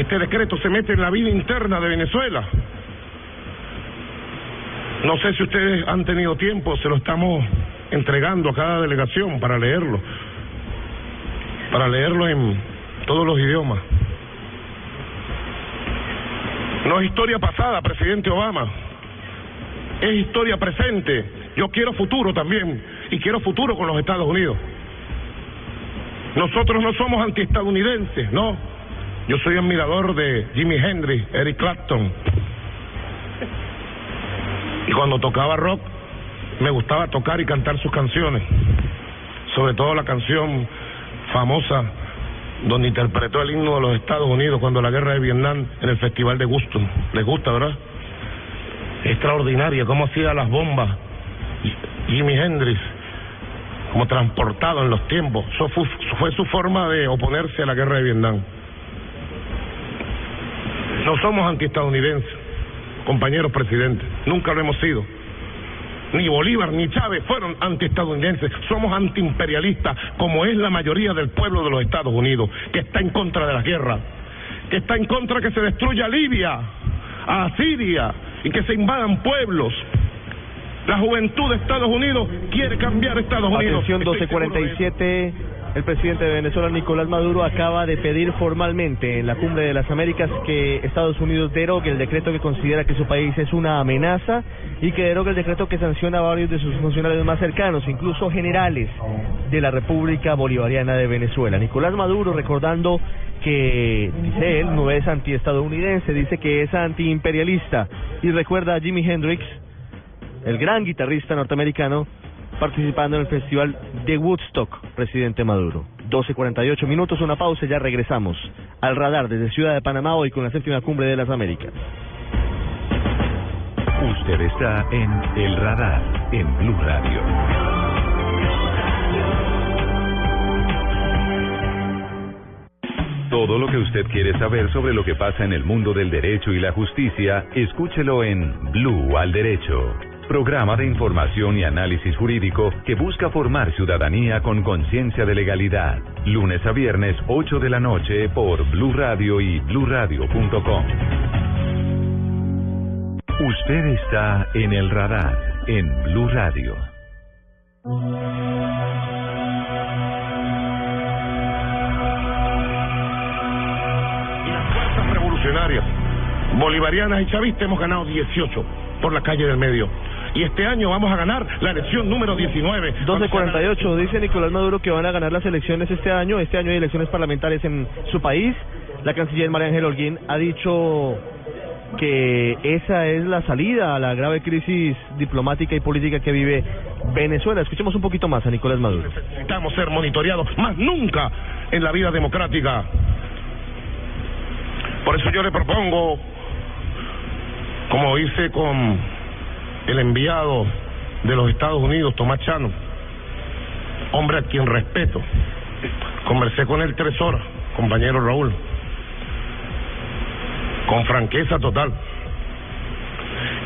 Este decreto se mete en la vida interna de Venezuela. No sé si ustedes han tenido tiempo, se lo estamos entregando a cada delegación para leerlo, para leerlo en todos los idiomas. No es historia pasada, presidente Obama, es historia presente. Yo quiero futuro también, y quiero futuro con los Estados Unidos. Nosotros no somos antiestadounidenses, no. Yo soy admirador de Jimi Hendrix, Eric Clapton. Y cuando tocaba rock, me gustaba tocar y cantar sus canciones. Sobre todo la canción famosa donde interpretó el himno de los Estados Unidos cuando la guerra de Vietnam en el Festival de Gusto. ¿Les gusta, verdad? Extraordinaria, cómo hacía las bombas Jimi Hendrix como transportado en los tiempos. Eso fue, fue su forma de oponerse a la guerra de Vietnam. No somos antiestadounidenses, compañeros presidentes, nunca lo hemos sido. Ni Bolívar ni Chávez fueron antiestadounidenses, somos antiimperialistas, como es la mayoría del pueblo de los Estados Unidos, que está en contra de la guerra, que está en contra que se destruya Libia, a Siria y que se invadan pueblos. La juventud de Estados Unidos quiere cambiar Estados Unidos. Atención 1247. El presidente de Venezuela, Nicolás Maduro, acaba de pedir formalmente en la Cumbre de las Américas que Estados Unidos derogue el decreto que considera que su país es una amenaza y que derogue el decreto que sanciona a varios de sus funcionarios más cercanos, incluso generales de la República Bolivariana de Venezuela. Nicolás Maduro recordando que, dice él, no es antiestadounidense, dice que es antiimperialista y recuerda a Jimi Hendrix, el gran guitarrista norteamericano, participando en el festival de Woodstock, presidente Maduro. 12.48 minutos, una pausa y ya regresamos al radar desde Ciudad de Panamá hoy con la séptima cumbre de las Américas. Usted está en El Radar, en Blue Radio. Todo lo que usted quiere saber sobre lo que pasa en el mundo del derecho y la justicia, escúchelo en Blue al Derecho programa de información y análisis jurídico que busca formar ciudadanía con conciencia de legalidad. Lunes a viernes, 8 de la noche, por Blue Radio y bluradio.com. Usted está en el radar, en Blue Radio. Las fuerzas revolucionarias, bolivarianas y chavistas hemos ganado 18 por la calle del medio y este año vamos a ganar la elección número 19. 12.48, dice Nicolás Maduro que van a ganar las elecciones este año. Este año hay elecciones parlamentarias en su país. La canciller María Ángel Holguín ha dicho que esa es la salida a la grave crisis diplomática y política que vive Venezuela. Escuchemos un poquito más a Nicolás Maduro. Necesitamos ser monitoreados, más nunca en la vida democrática. Por eso yo le propongo, como hice con el enviado de los Estados Unidos, Tomás Chano, hombre a quien respeto. Conversé con él tres horas, compañero Raúl, con franqueza total.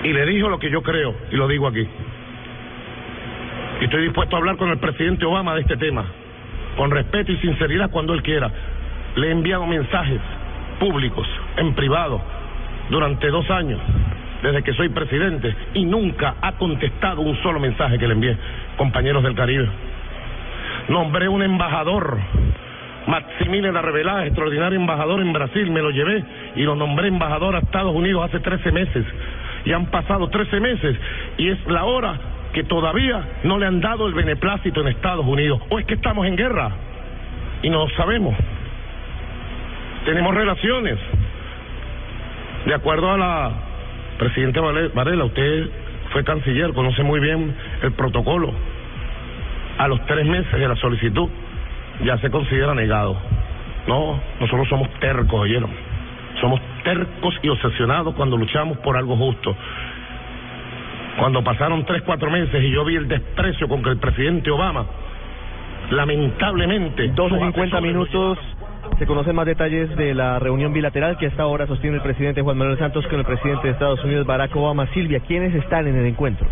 Y le dijo lo que yo creo, y lo digo aquí. Y estoy dispuesto a hablar con el presidente Obama de este tema, con respeto y sinceridad cuando él quiera. Le he enviado mensajes públicos, en privado, durante dos años desde que soy presidente y nunca ha contestado un solo mensaje que le envié, compañeros del Caribe. Nombré un embajador, Maximiliano Revelada, extraordinario embajador en Brasil, me lo llevé y lo nombré embajador a Estados Unidos hace 13 meses. Y han pasado 13 meses y es la hora que todavía no le han dado el beneplácito en Estados Unidos. ¿O es que estamos en guerra? Y no lo sabemos. Tenemos relaciones. De acuerdo a la Presidente Varela, usted fue canciller, conoce muy bien el protocolo. A los tres meses de la solicitud ya se considera negado. No, nosotros somos tercos, oyeron. Somos tercos y obsesionados cuando luchamos por algo justo. Cuando pasaron tres, cuatro meses y yo vi el desprecio con que el presidente Obama, lamentablemente... 12.50 minutos se conocen más detalles de la reunión bilateral que hasta ahora sostiene el presidente Juan Manuel Santos con el presidente de Estados Unidos, Barack Obama. Silvia, ¿quiénes están en el encuentro?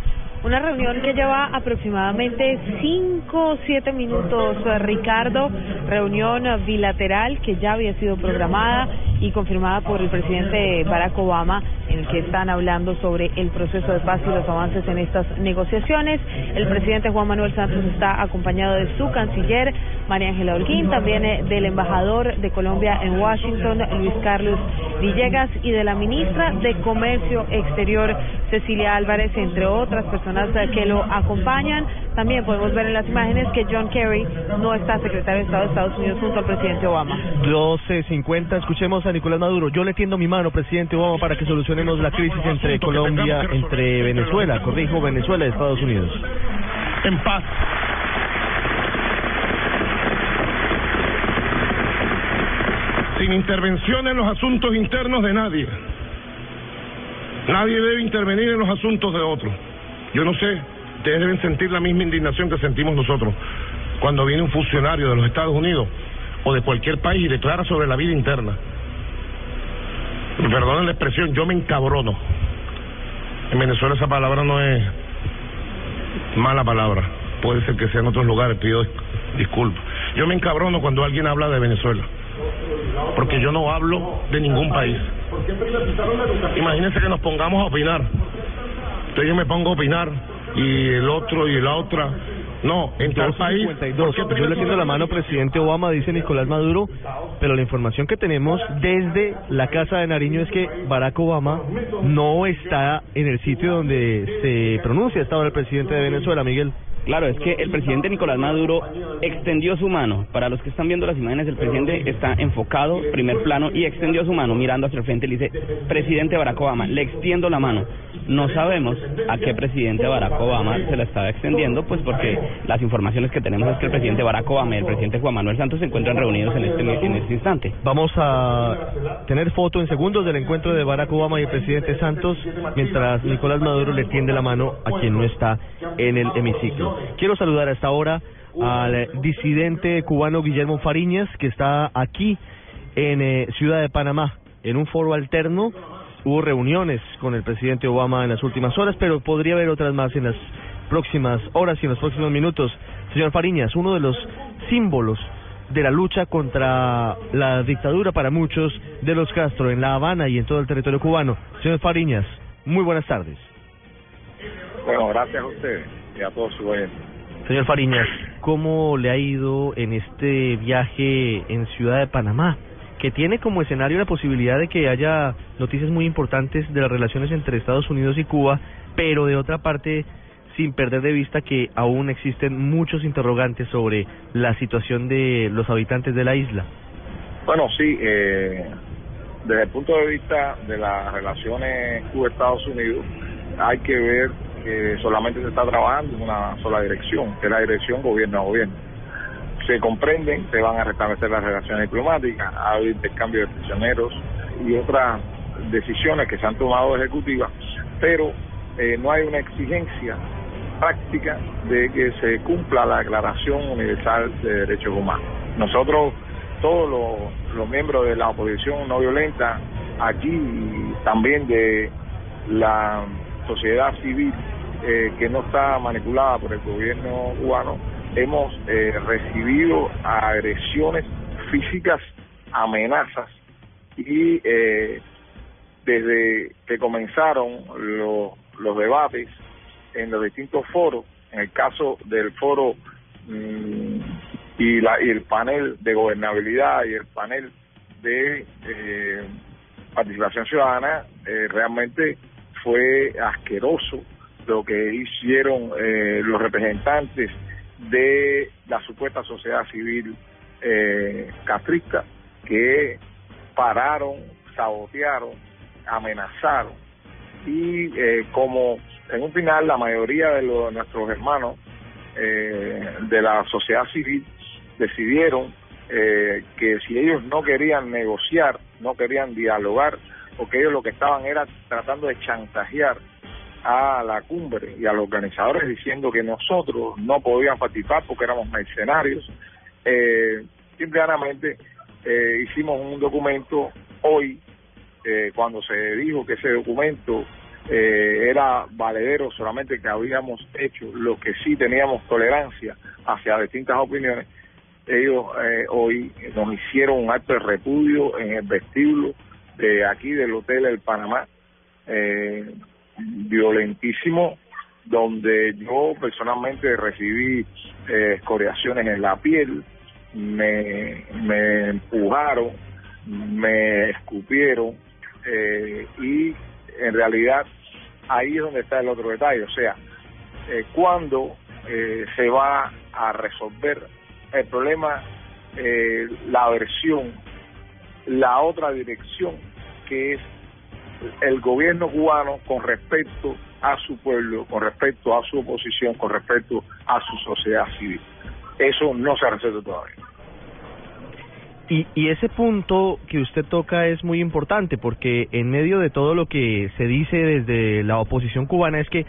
Una reunión que lleva aproximadamente 5 o 7 minutos, Ricardo. Reunión bilateral que ya había sido programada y confirmada por el presidente Barack Obama, en el que están hablando sobre el proceso de paz y los avances en estas negociaciones. El presidente Juan Manuel Santos está acompañado de su canciller, María Ángela Holguín, también eh, del embajador de Colombia en Washington, Luis Carlos Villegas, y de la ministra de Comercio Exterior, Cecilia Álvarez, entre otras personas eh, que lo acompañan. También podemos ver en las imágenes que John Kerry no está secretario de Estado de Estados Unidos junto al presidente Obama. 12.50, escuchemos a Nicolás Maduro. Yo le tiendo mi mano, presidente Obama, para que solucionemos la crisis entre Colombia, entre Venezuela, corrijo, Venezuela y Estados Unidos. En paz. Sin intervención en los asuntos internos de nadie. Nadie debe intervenir en los asuntos de otros. Yo no sé, ustedes deben sentir la misma indignación que sentimos nosotros. cuando viene un funcionario de los Estados Unidos o de cualquier país y declara sobre la vida interna. Perdonen la expresión, yo me encabrono. En Venezuela esa palabra no es mala palabra. Puede ser que sea en otros lugares, pido disculpas. Yo me encabrono cuando alguien habla de Venezuela. Porque yo no hablo de ningún país. Imagínense que nos pongamos a opinar. Entonces yo me pongo a opinar y el otro y la otra. No, en tal país. Yo le tiendo la mano, presidente Obama, dice Nicolás Maduro, pero la información que tenemos desde la Casa de Nariño es que Barack Obama no está en el sitio donde se pronuncia estaba el presidente de Venezuela, Miguel. Claro, es que el presidente Nicolás Maduro extendió su mano. Para los que están viendo las imágenes, el presidente está enfocado, primer plano, y extendió su mano mirando hacia el frente. Le dice, presidente Barack Obama, le extiendo la mano. No sabemos a qué presidente Barack Obama se la estaba extendiendo, pues porque las informaciones que tenemos es que el presidente Barack Obama y el presidente Juan Manuel Santos se encuentran reunidos en este, en este instante. Vamos a tener foto en segundos del encuentro de Barack Obama y el presidente Santos, mientras Nicolás Maduro le tiende la mano a quien no está en el hemiciclo. Quiero saludar a esta hora al disidente cubano Guillermo Fariñas, que está aquí en eh, Ciudad de Panamá, en un foro alterno. Hubo reuniones con el presidente Obama en las últimas horas, pero podría haber otras más en las próximas horas y en los próximos minutos. Señor Fariñas, uno de los símbolos de la lucha contra la dictadura para muchos de los Castro en La Habana y en todo el territorio cubano. Señor Fariñas, muy buenas tardes. Bueno, gracias a usted y a todos sus Señor Fariñas, ¿cómo le ha ido en este viaje en Ciudad de Panamá? que tiene como escenario la posibilidad de que haya noticias muy importantes de las relaciones entre Estados Unidos y Cuba, pero de otra parte, sin perder de vista que aún existen muchos interrogantes sobre la situación de los habitantes de la isla. Bueno, sí, eh, desde el punto de vista de las relaciones Cuba-Estados Unidos, hay que ver que solamente se está trabajando en una sola dirección, que es la dirección gobierno a gobierno. Se comprenden, se van a restablecer las relaciones diplomáticas, ha habido intercambio de prisioneros y otras decisiones que se han tomado ejecutivas, pero eh, no hay una exigencia práctica de que se cumpla la Declaración Universal de Derechos Humanos. Nosotros, todos los, miembros de la oposición no violenta, aquí también de la sociedad civil eh, que no está manipulada por el gobierno cubano, hemos eh, recibido agresiones físicas, amenazas y eh, desde que comenzaron los, los debates en los distintos foros, en el caso del foro mm, y, la, y el panel de gobernabilidad y el panel de participación ciudadana, realmente fue asqueroso lo que hicieron eh, los representantes de la supuesta sociedad civil eh, castrista que pararon, sabotearon, amenazaron. Y eh, como en un final la mayoría de, los, nuestros hermanos eh, de la sociedad civil decidieron eh, que si ellos no querían negociar, no querían dialogar, porque ellos lo que estaban era tratando de chantajear a la cumbre y a los organizadores diciendo que nosotros no podíamos participar porque éramos mercenarios. Eh, simplemente eh, hicimos un documento hoy, eh, cuando se dijo que ese documento eh, era valedero solamente que habíamos hecho lo que sí teníamos tolerancia hacia distintas opiniones, ellos eh, hoy nos hicieron un acto de repudio en el vestíbulo de aquí del Hotel El Panamá. Eh, violentísimo donde yo personalmente recibí eh, escoriaciones en la piel, me, me empujaron, me escupieron eh, y en realidad ahí es donde está el otro detalle, o sea, eh, cuando eh, se va a resolver el problema, eh, la versión, la otra dirección que es el gobierno cubano con respecto a su pueblo, con respecto a su oposición, con respecto a su sociedad civil. Eso no se ha resuelto todavía. Y, y ese punto que usted toca es muy importante porque en medio de todo lo que se dice desde la oposición cubana es que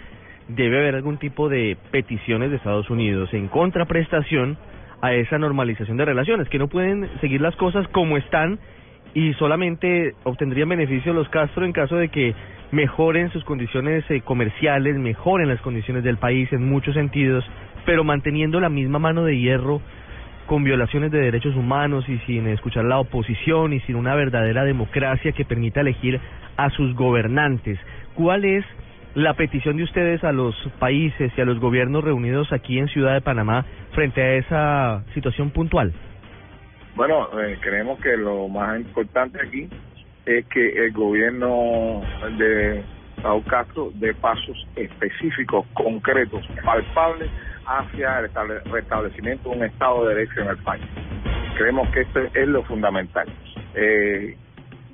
debe haber algún tipo de peticiones de Estados Unidos en contraprestación a esa normalización de relaciones, que no pueden seguir las cosas como están y solamente obtendrían beneficio los Castro en caso de que mejoren sus condiciones eh, comerciales, mejoren las condiciones del país en muchos sentidos, pero manteniendo la misma mano de hierro con violaciones de derechos humanos y sin escuchar la oposición y sin una verdadera democracia que permita elegir a sus gobernantes. ¿Cuál es la petición de ustedes a los países y a los gobiernos reunidos aquí en Ciudad de Panamá frente a esa situación puntual? Bueno, eh, creemos que lo más importante aquí es que el gobierno de Raúl Castro dé pasos específicos, concretos, palpables hacia el restablecimiento de un Estado de Derecho en el país. Creemos que esto es lo fundamental. Eh,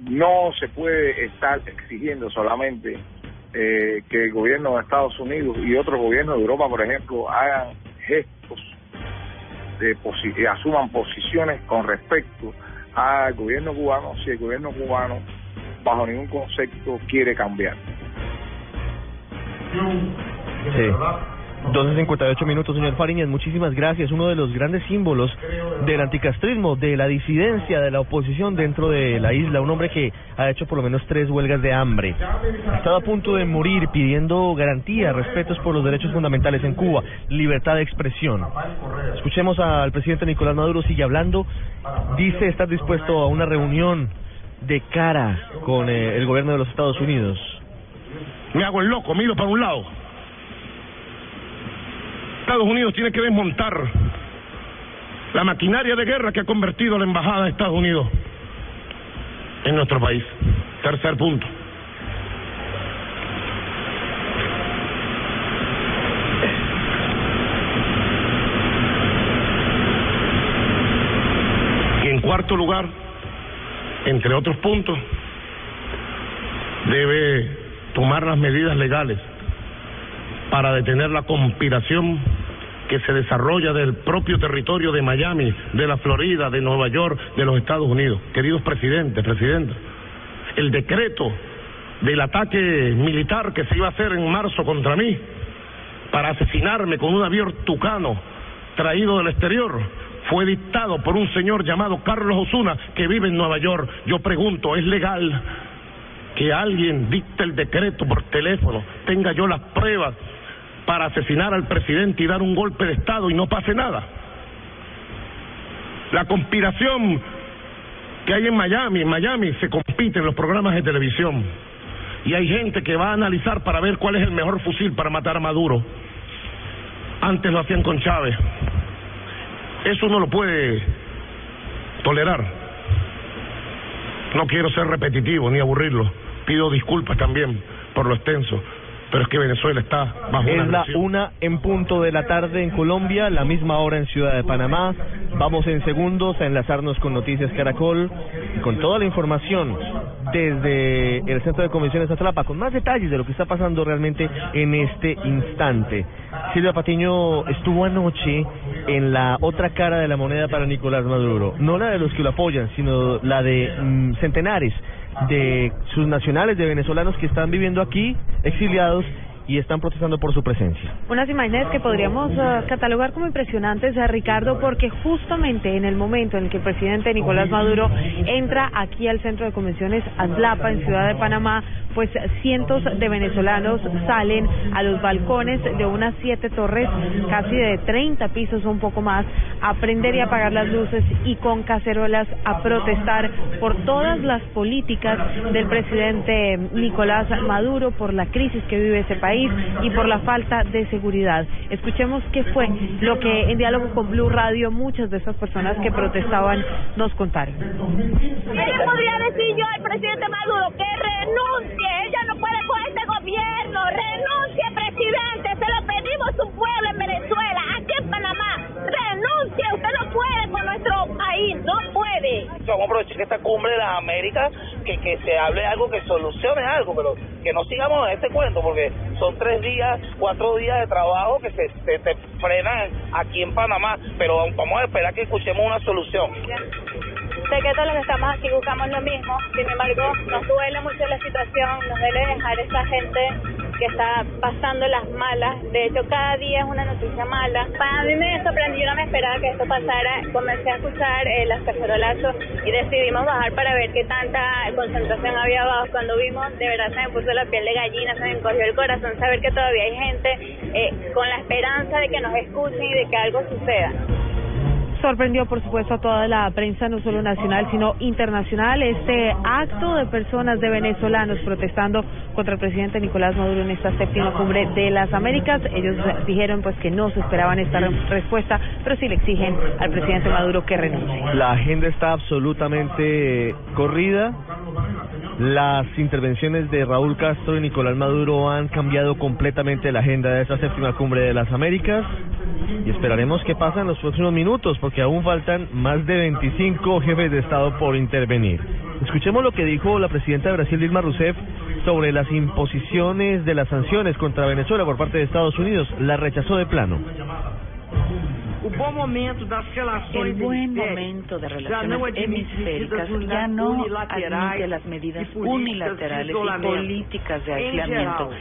no se puede estar exigiendo solamente eh, que el gobierno de Estados Unidos y otros gobiernos de Europa, por ejemplo, hagan gestos, de posi asuman posiciones con respecto al gobierno cubano si el gobierno cubano bajo ningún concepto quiere cambiar. Sí. 12.58 minutos, señor Fariñez. Muchísimas gracias. Uno de los grandes símbolos del anticastrismo, de la disidencia, de la oposición dentro de la isla. Un hombre que ha hecho por lo menos tres huelgas de hambre. Ha a punto de morir pidiendo garantía, respetos por los derechos fundamentales en Cuba, libertad de expresión. Escuchemos al presidente Nicolás Maduro, sigue hablando. Dice estar dispuesto a una reunión de cara con eh, el gobierno de los Estados Unidos. Me hago el loco, miro para un lado Estados Unidos tiene que desmontar la maquinaria de guerra que ha convertido la embajada de Estados Unidos en nuestro país. Tercer punto. Y en cuarto lugar, entre otros puntos, debe tomar las medidas legales para detener la conspiración que se desarrolla del propio territorio de Miami, de la Florida, de Nueva York, de los Estados Unidos. Queridos presidentes, presidenta, el decreto del ataque militar que se iba a hacer en marzo contra mí para asesinarme con un avión tucano traído del exterior fue dictado por un señor llamado Carlos Osuna que vive en Nueva York. Yo pregunto, ¿es legal que alguien dicte el decreto por teléfono? Tenga yo las pruebas para asesinar al presidente y dar un golpe de Estado y no pase nada. La conspiración que hay en Miami, en Miami se compite en los programas de televisión y hay gente que va a analizar para ver cuál es el mejor fusil para matar a Maduro. Antes lo hacían con Chávez. Eso no lo puede tolerar. No quiero ser repetitivo ni aburrirlo. Pido disculpas también por lo extenso pero es que Venezuela está bajo Es la una en punto de la tarde en Colombia, la misma hora en Ciudad de Panamá. Vamos en segundos a enlazarnos con Noticias Caracol y con toda la información desde el Centro de Convenciones Atlapa, con más detalles de lo que está pasando realmente en este instante. Silvia Patiño estuvo anoche en la otra cara de la moneda para Nicolás Maduro, no la de los que lo apoyan, sino la de mm, centenares de sus nacionales, de venezolanos que están viviendo aquí, exiliados y están protestando por su presencia. Unas imágenes que podríamos uh, catalogar como impresionantes, a Ricardo, porque justamente en el momento en el que el presidente Nicolás Maduro entra aquí al centro de convenciones Atlapa, en Ciudad de Panamá, pues cientos de venezolanos salen a los balcones de unas siete torres, casi de 30 pisos o un poco más, a prender y apagar las luces y con cacerolas a protestar por todas las políticas del presidente Nicolás Maduro, por la crisis que vive ese país y por la falta de seguridad. Escuchemos qué fue lo que en diálogo con Blue Radio muchas de esas personas que protestaban nos contaron. ¿Qué podría decir yo al presidente Maduro? Que renuncie, ella no puede con este gobierno, renuncie presidente, se lo pedimos a su pueblo en Venezuela, aquí en Panamá, renuncie, usted no puede con nuestro país, no puede. Vamos a aprovechar esta cumbre de las Américas, que, que se hable algo, que solucione algo, pero que no sigamos en este cuento, porque son tres días, cuatro días de trabajo que se, se, frenan aquí en Panamá, pero vamos a esperar que escuchemos una solución. Sé que todos los que estamos aquí buscamos lo mismo, sin embargo, nos duele mucho la situación, nos duele dejar a esta gente que está pasando las malas. De hecho, cada día es una noticia mala. Para mí me sorprendió, no me esperaba que esto pasara. Comencé a escuchar eh, las cacerolazos y decidimos bajar para ver qué tanta concentración había abajo. Cuando vimos, de verdad se me puso la piel de gallina, se me encogió el corazón saber que todavía hay gente eh, con la esperanza de que nos escuchen y de que algo suceda sorprendió, por supuesto, a toda la prensa, no solo nacional, sino internacional, este acto de personas de venezolanos protestando contra el presidente Nicolás Maduro en esta séptima cumbre de las Américas. Ellos dijeron pues que no se esperaban esta respuesta, pero sí le exigen al presidente Maduro que renuncie. La agenda está absolutamente corrida. Las intervenciones de Raúl Castro y Nicolás Maduro han cambiado completamente la agenda de esta séptima cumbre de las Américas y esperaremos qué pasa en los próximos minutos porque aún faltan más de 25 jefes de Estado por intervenir. Escuchemos lo que dijo la presidenta de Brasil, Dilma Rousseff, sobre las imposiciones de las sanciones contra Venezuela por parte de Estados Unidos. La rechazó de plano. El buen momento de relaciones hemisféricas ya no admite las medidas unilaterales y políticas de aislamiento.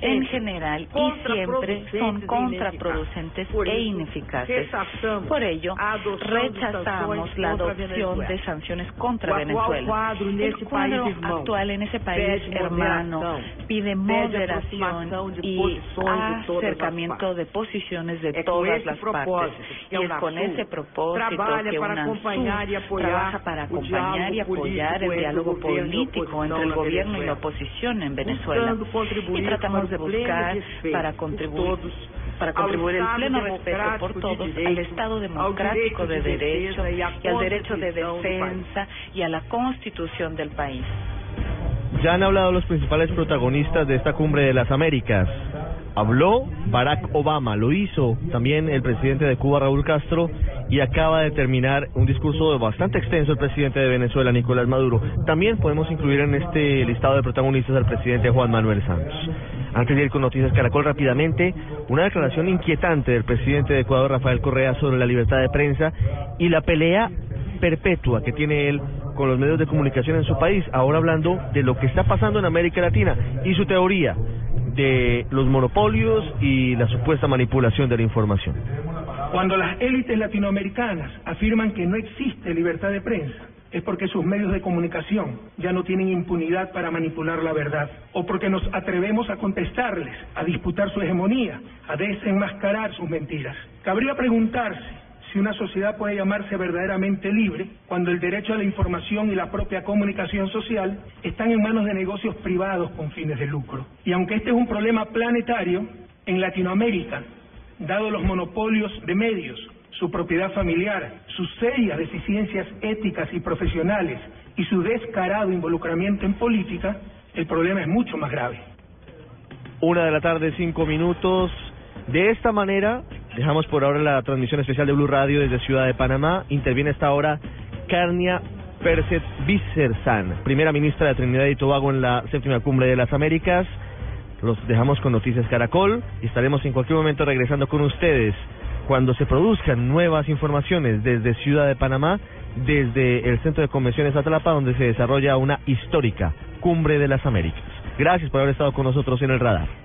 en general y siempre son contraproducentes e ineficaces. Por ello, rechazamos la adopción de sanciones contra Venezuela. El cuadro actual en ese país hermano pide moderación y acercamiento de posiciones de todas las partes y es con ese propósito que UNASUR trabaja para acompañar y apoyar el diálogo político entre el gobierno y la oposición en Venezuela y tratamos de buscar para contribuir para contribuir el pleno respeto por todos al Estado democrático de derecho y al derecho de defensa y a la constitución del país. Ya han hablado los principales protagonistas de esta cumbre de las Américas. Habló Barack Obama, lo hizo también el presidente de Cuba, Raúl Castro, y acaba de terminar un discurso bastante extenso el presidente de Venezuela, Nicolás Maduro. También podemos incluir en este listado de protagonistas al presidente Juan Manuel Santos. Antes de ir con Noticias Caracol rápidamente, una declaración inquietante del presidente de Ecuador, Rafael Correa, sobre la libertad de prensa y la pelea perpetua que tiene él con los medios de comunicación en su país, ahora hablando de lo que está pasando en América Latina y su teoría de los monopolios y la supuesta manipulación de la información. Cuando las élites latinoamericanas afirman que no existe libertad de prensa, es porque sus medios de comunicación ya no tienen impunidad para manipular la verdad, o porque nos atrevemos a contestarles, a disputar su hegemonía, a desenmascarar sus mentiras. Cabría preguntarse si una sociedad puede llamarse verdaderamente libre cuando el derecho a la información y la propia comunicación social están en manos de negocios privados con fines de lucro. Y aunque este es un problema planetario, en Latinoamérica, dado los monopolios de medios, su propiedad familiar, sus serias deficiencias éticas y profesionales y su descarado involucramiento en política, el problema es mucho más grave. Una de la tarde, cinco minutos. De esta manera, Dejamos por ahora la transmisión especial de Blue Radio desde Ciudad de Panamá. Interviene esta hora Carnia Perset Vicersan, primera ministra de Trinidad y Tobago en la séptima cumbre de las Américas. Los dejamos con Noticias Caracol y estaremos en cualquier momento regresando con ustedes cuando se produzcan nuevas informaciones desde Ciudad de Panamá, desde el Centro de Convenciones Atlapa, donde se desarrolla una histórica cumbre de las Américas. Gracias por haber estado con nosotros en el radar.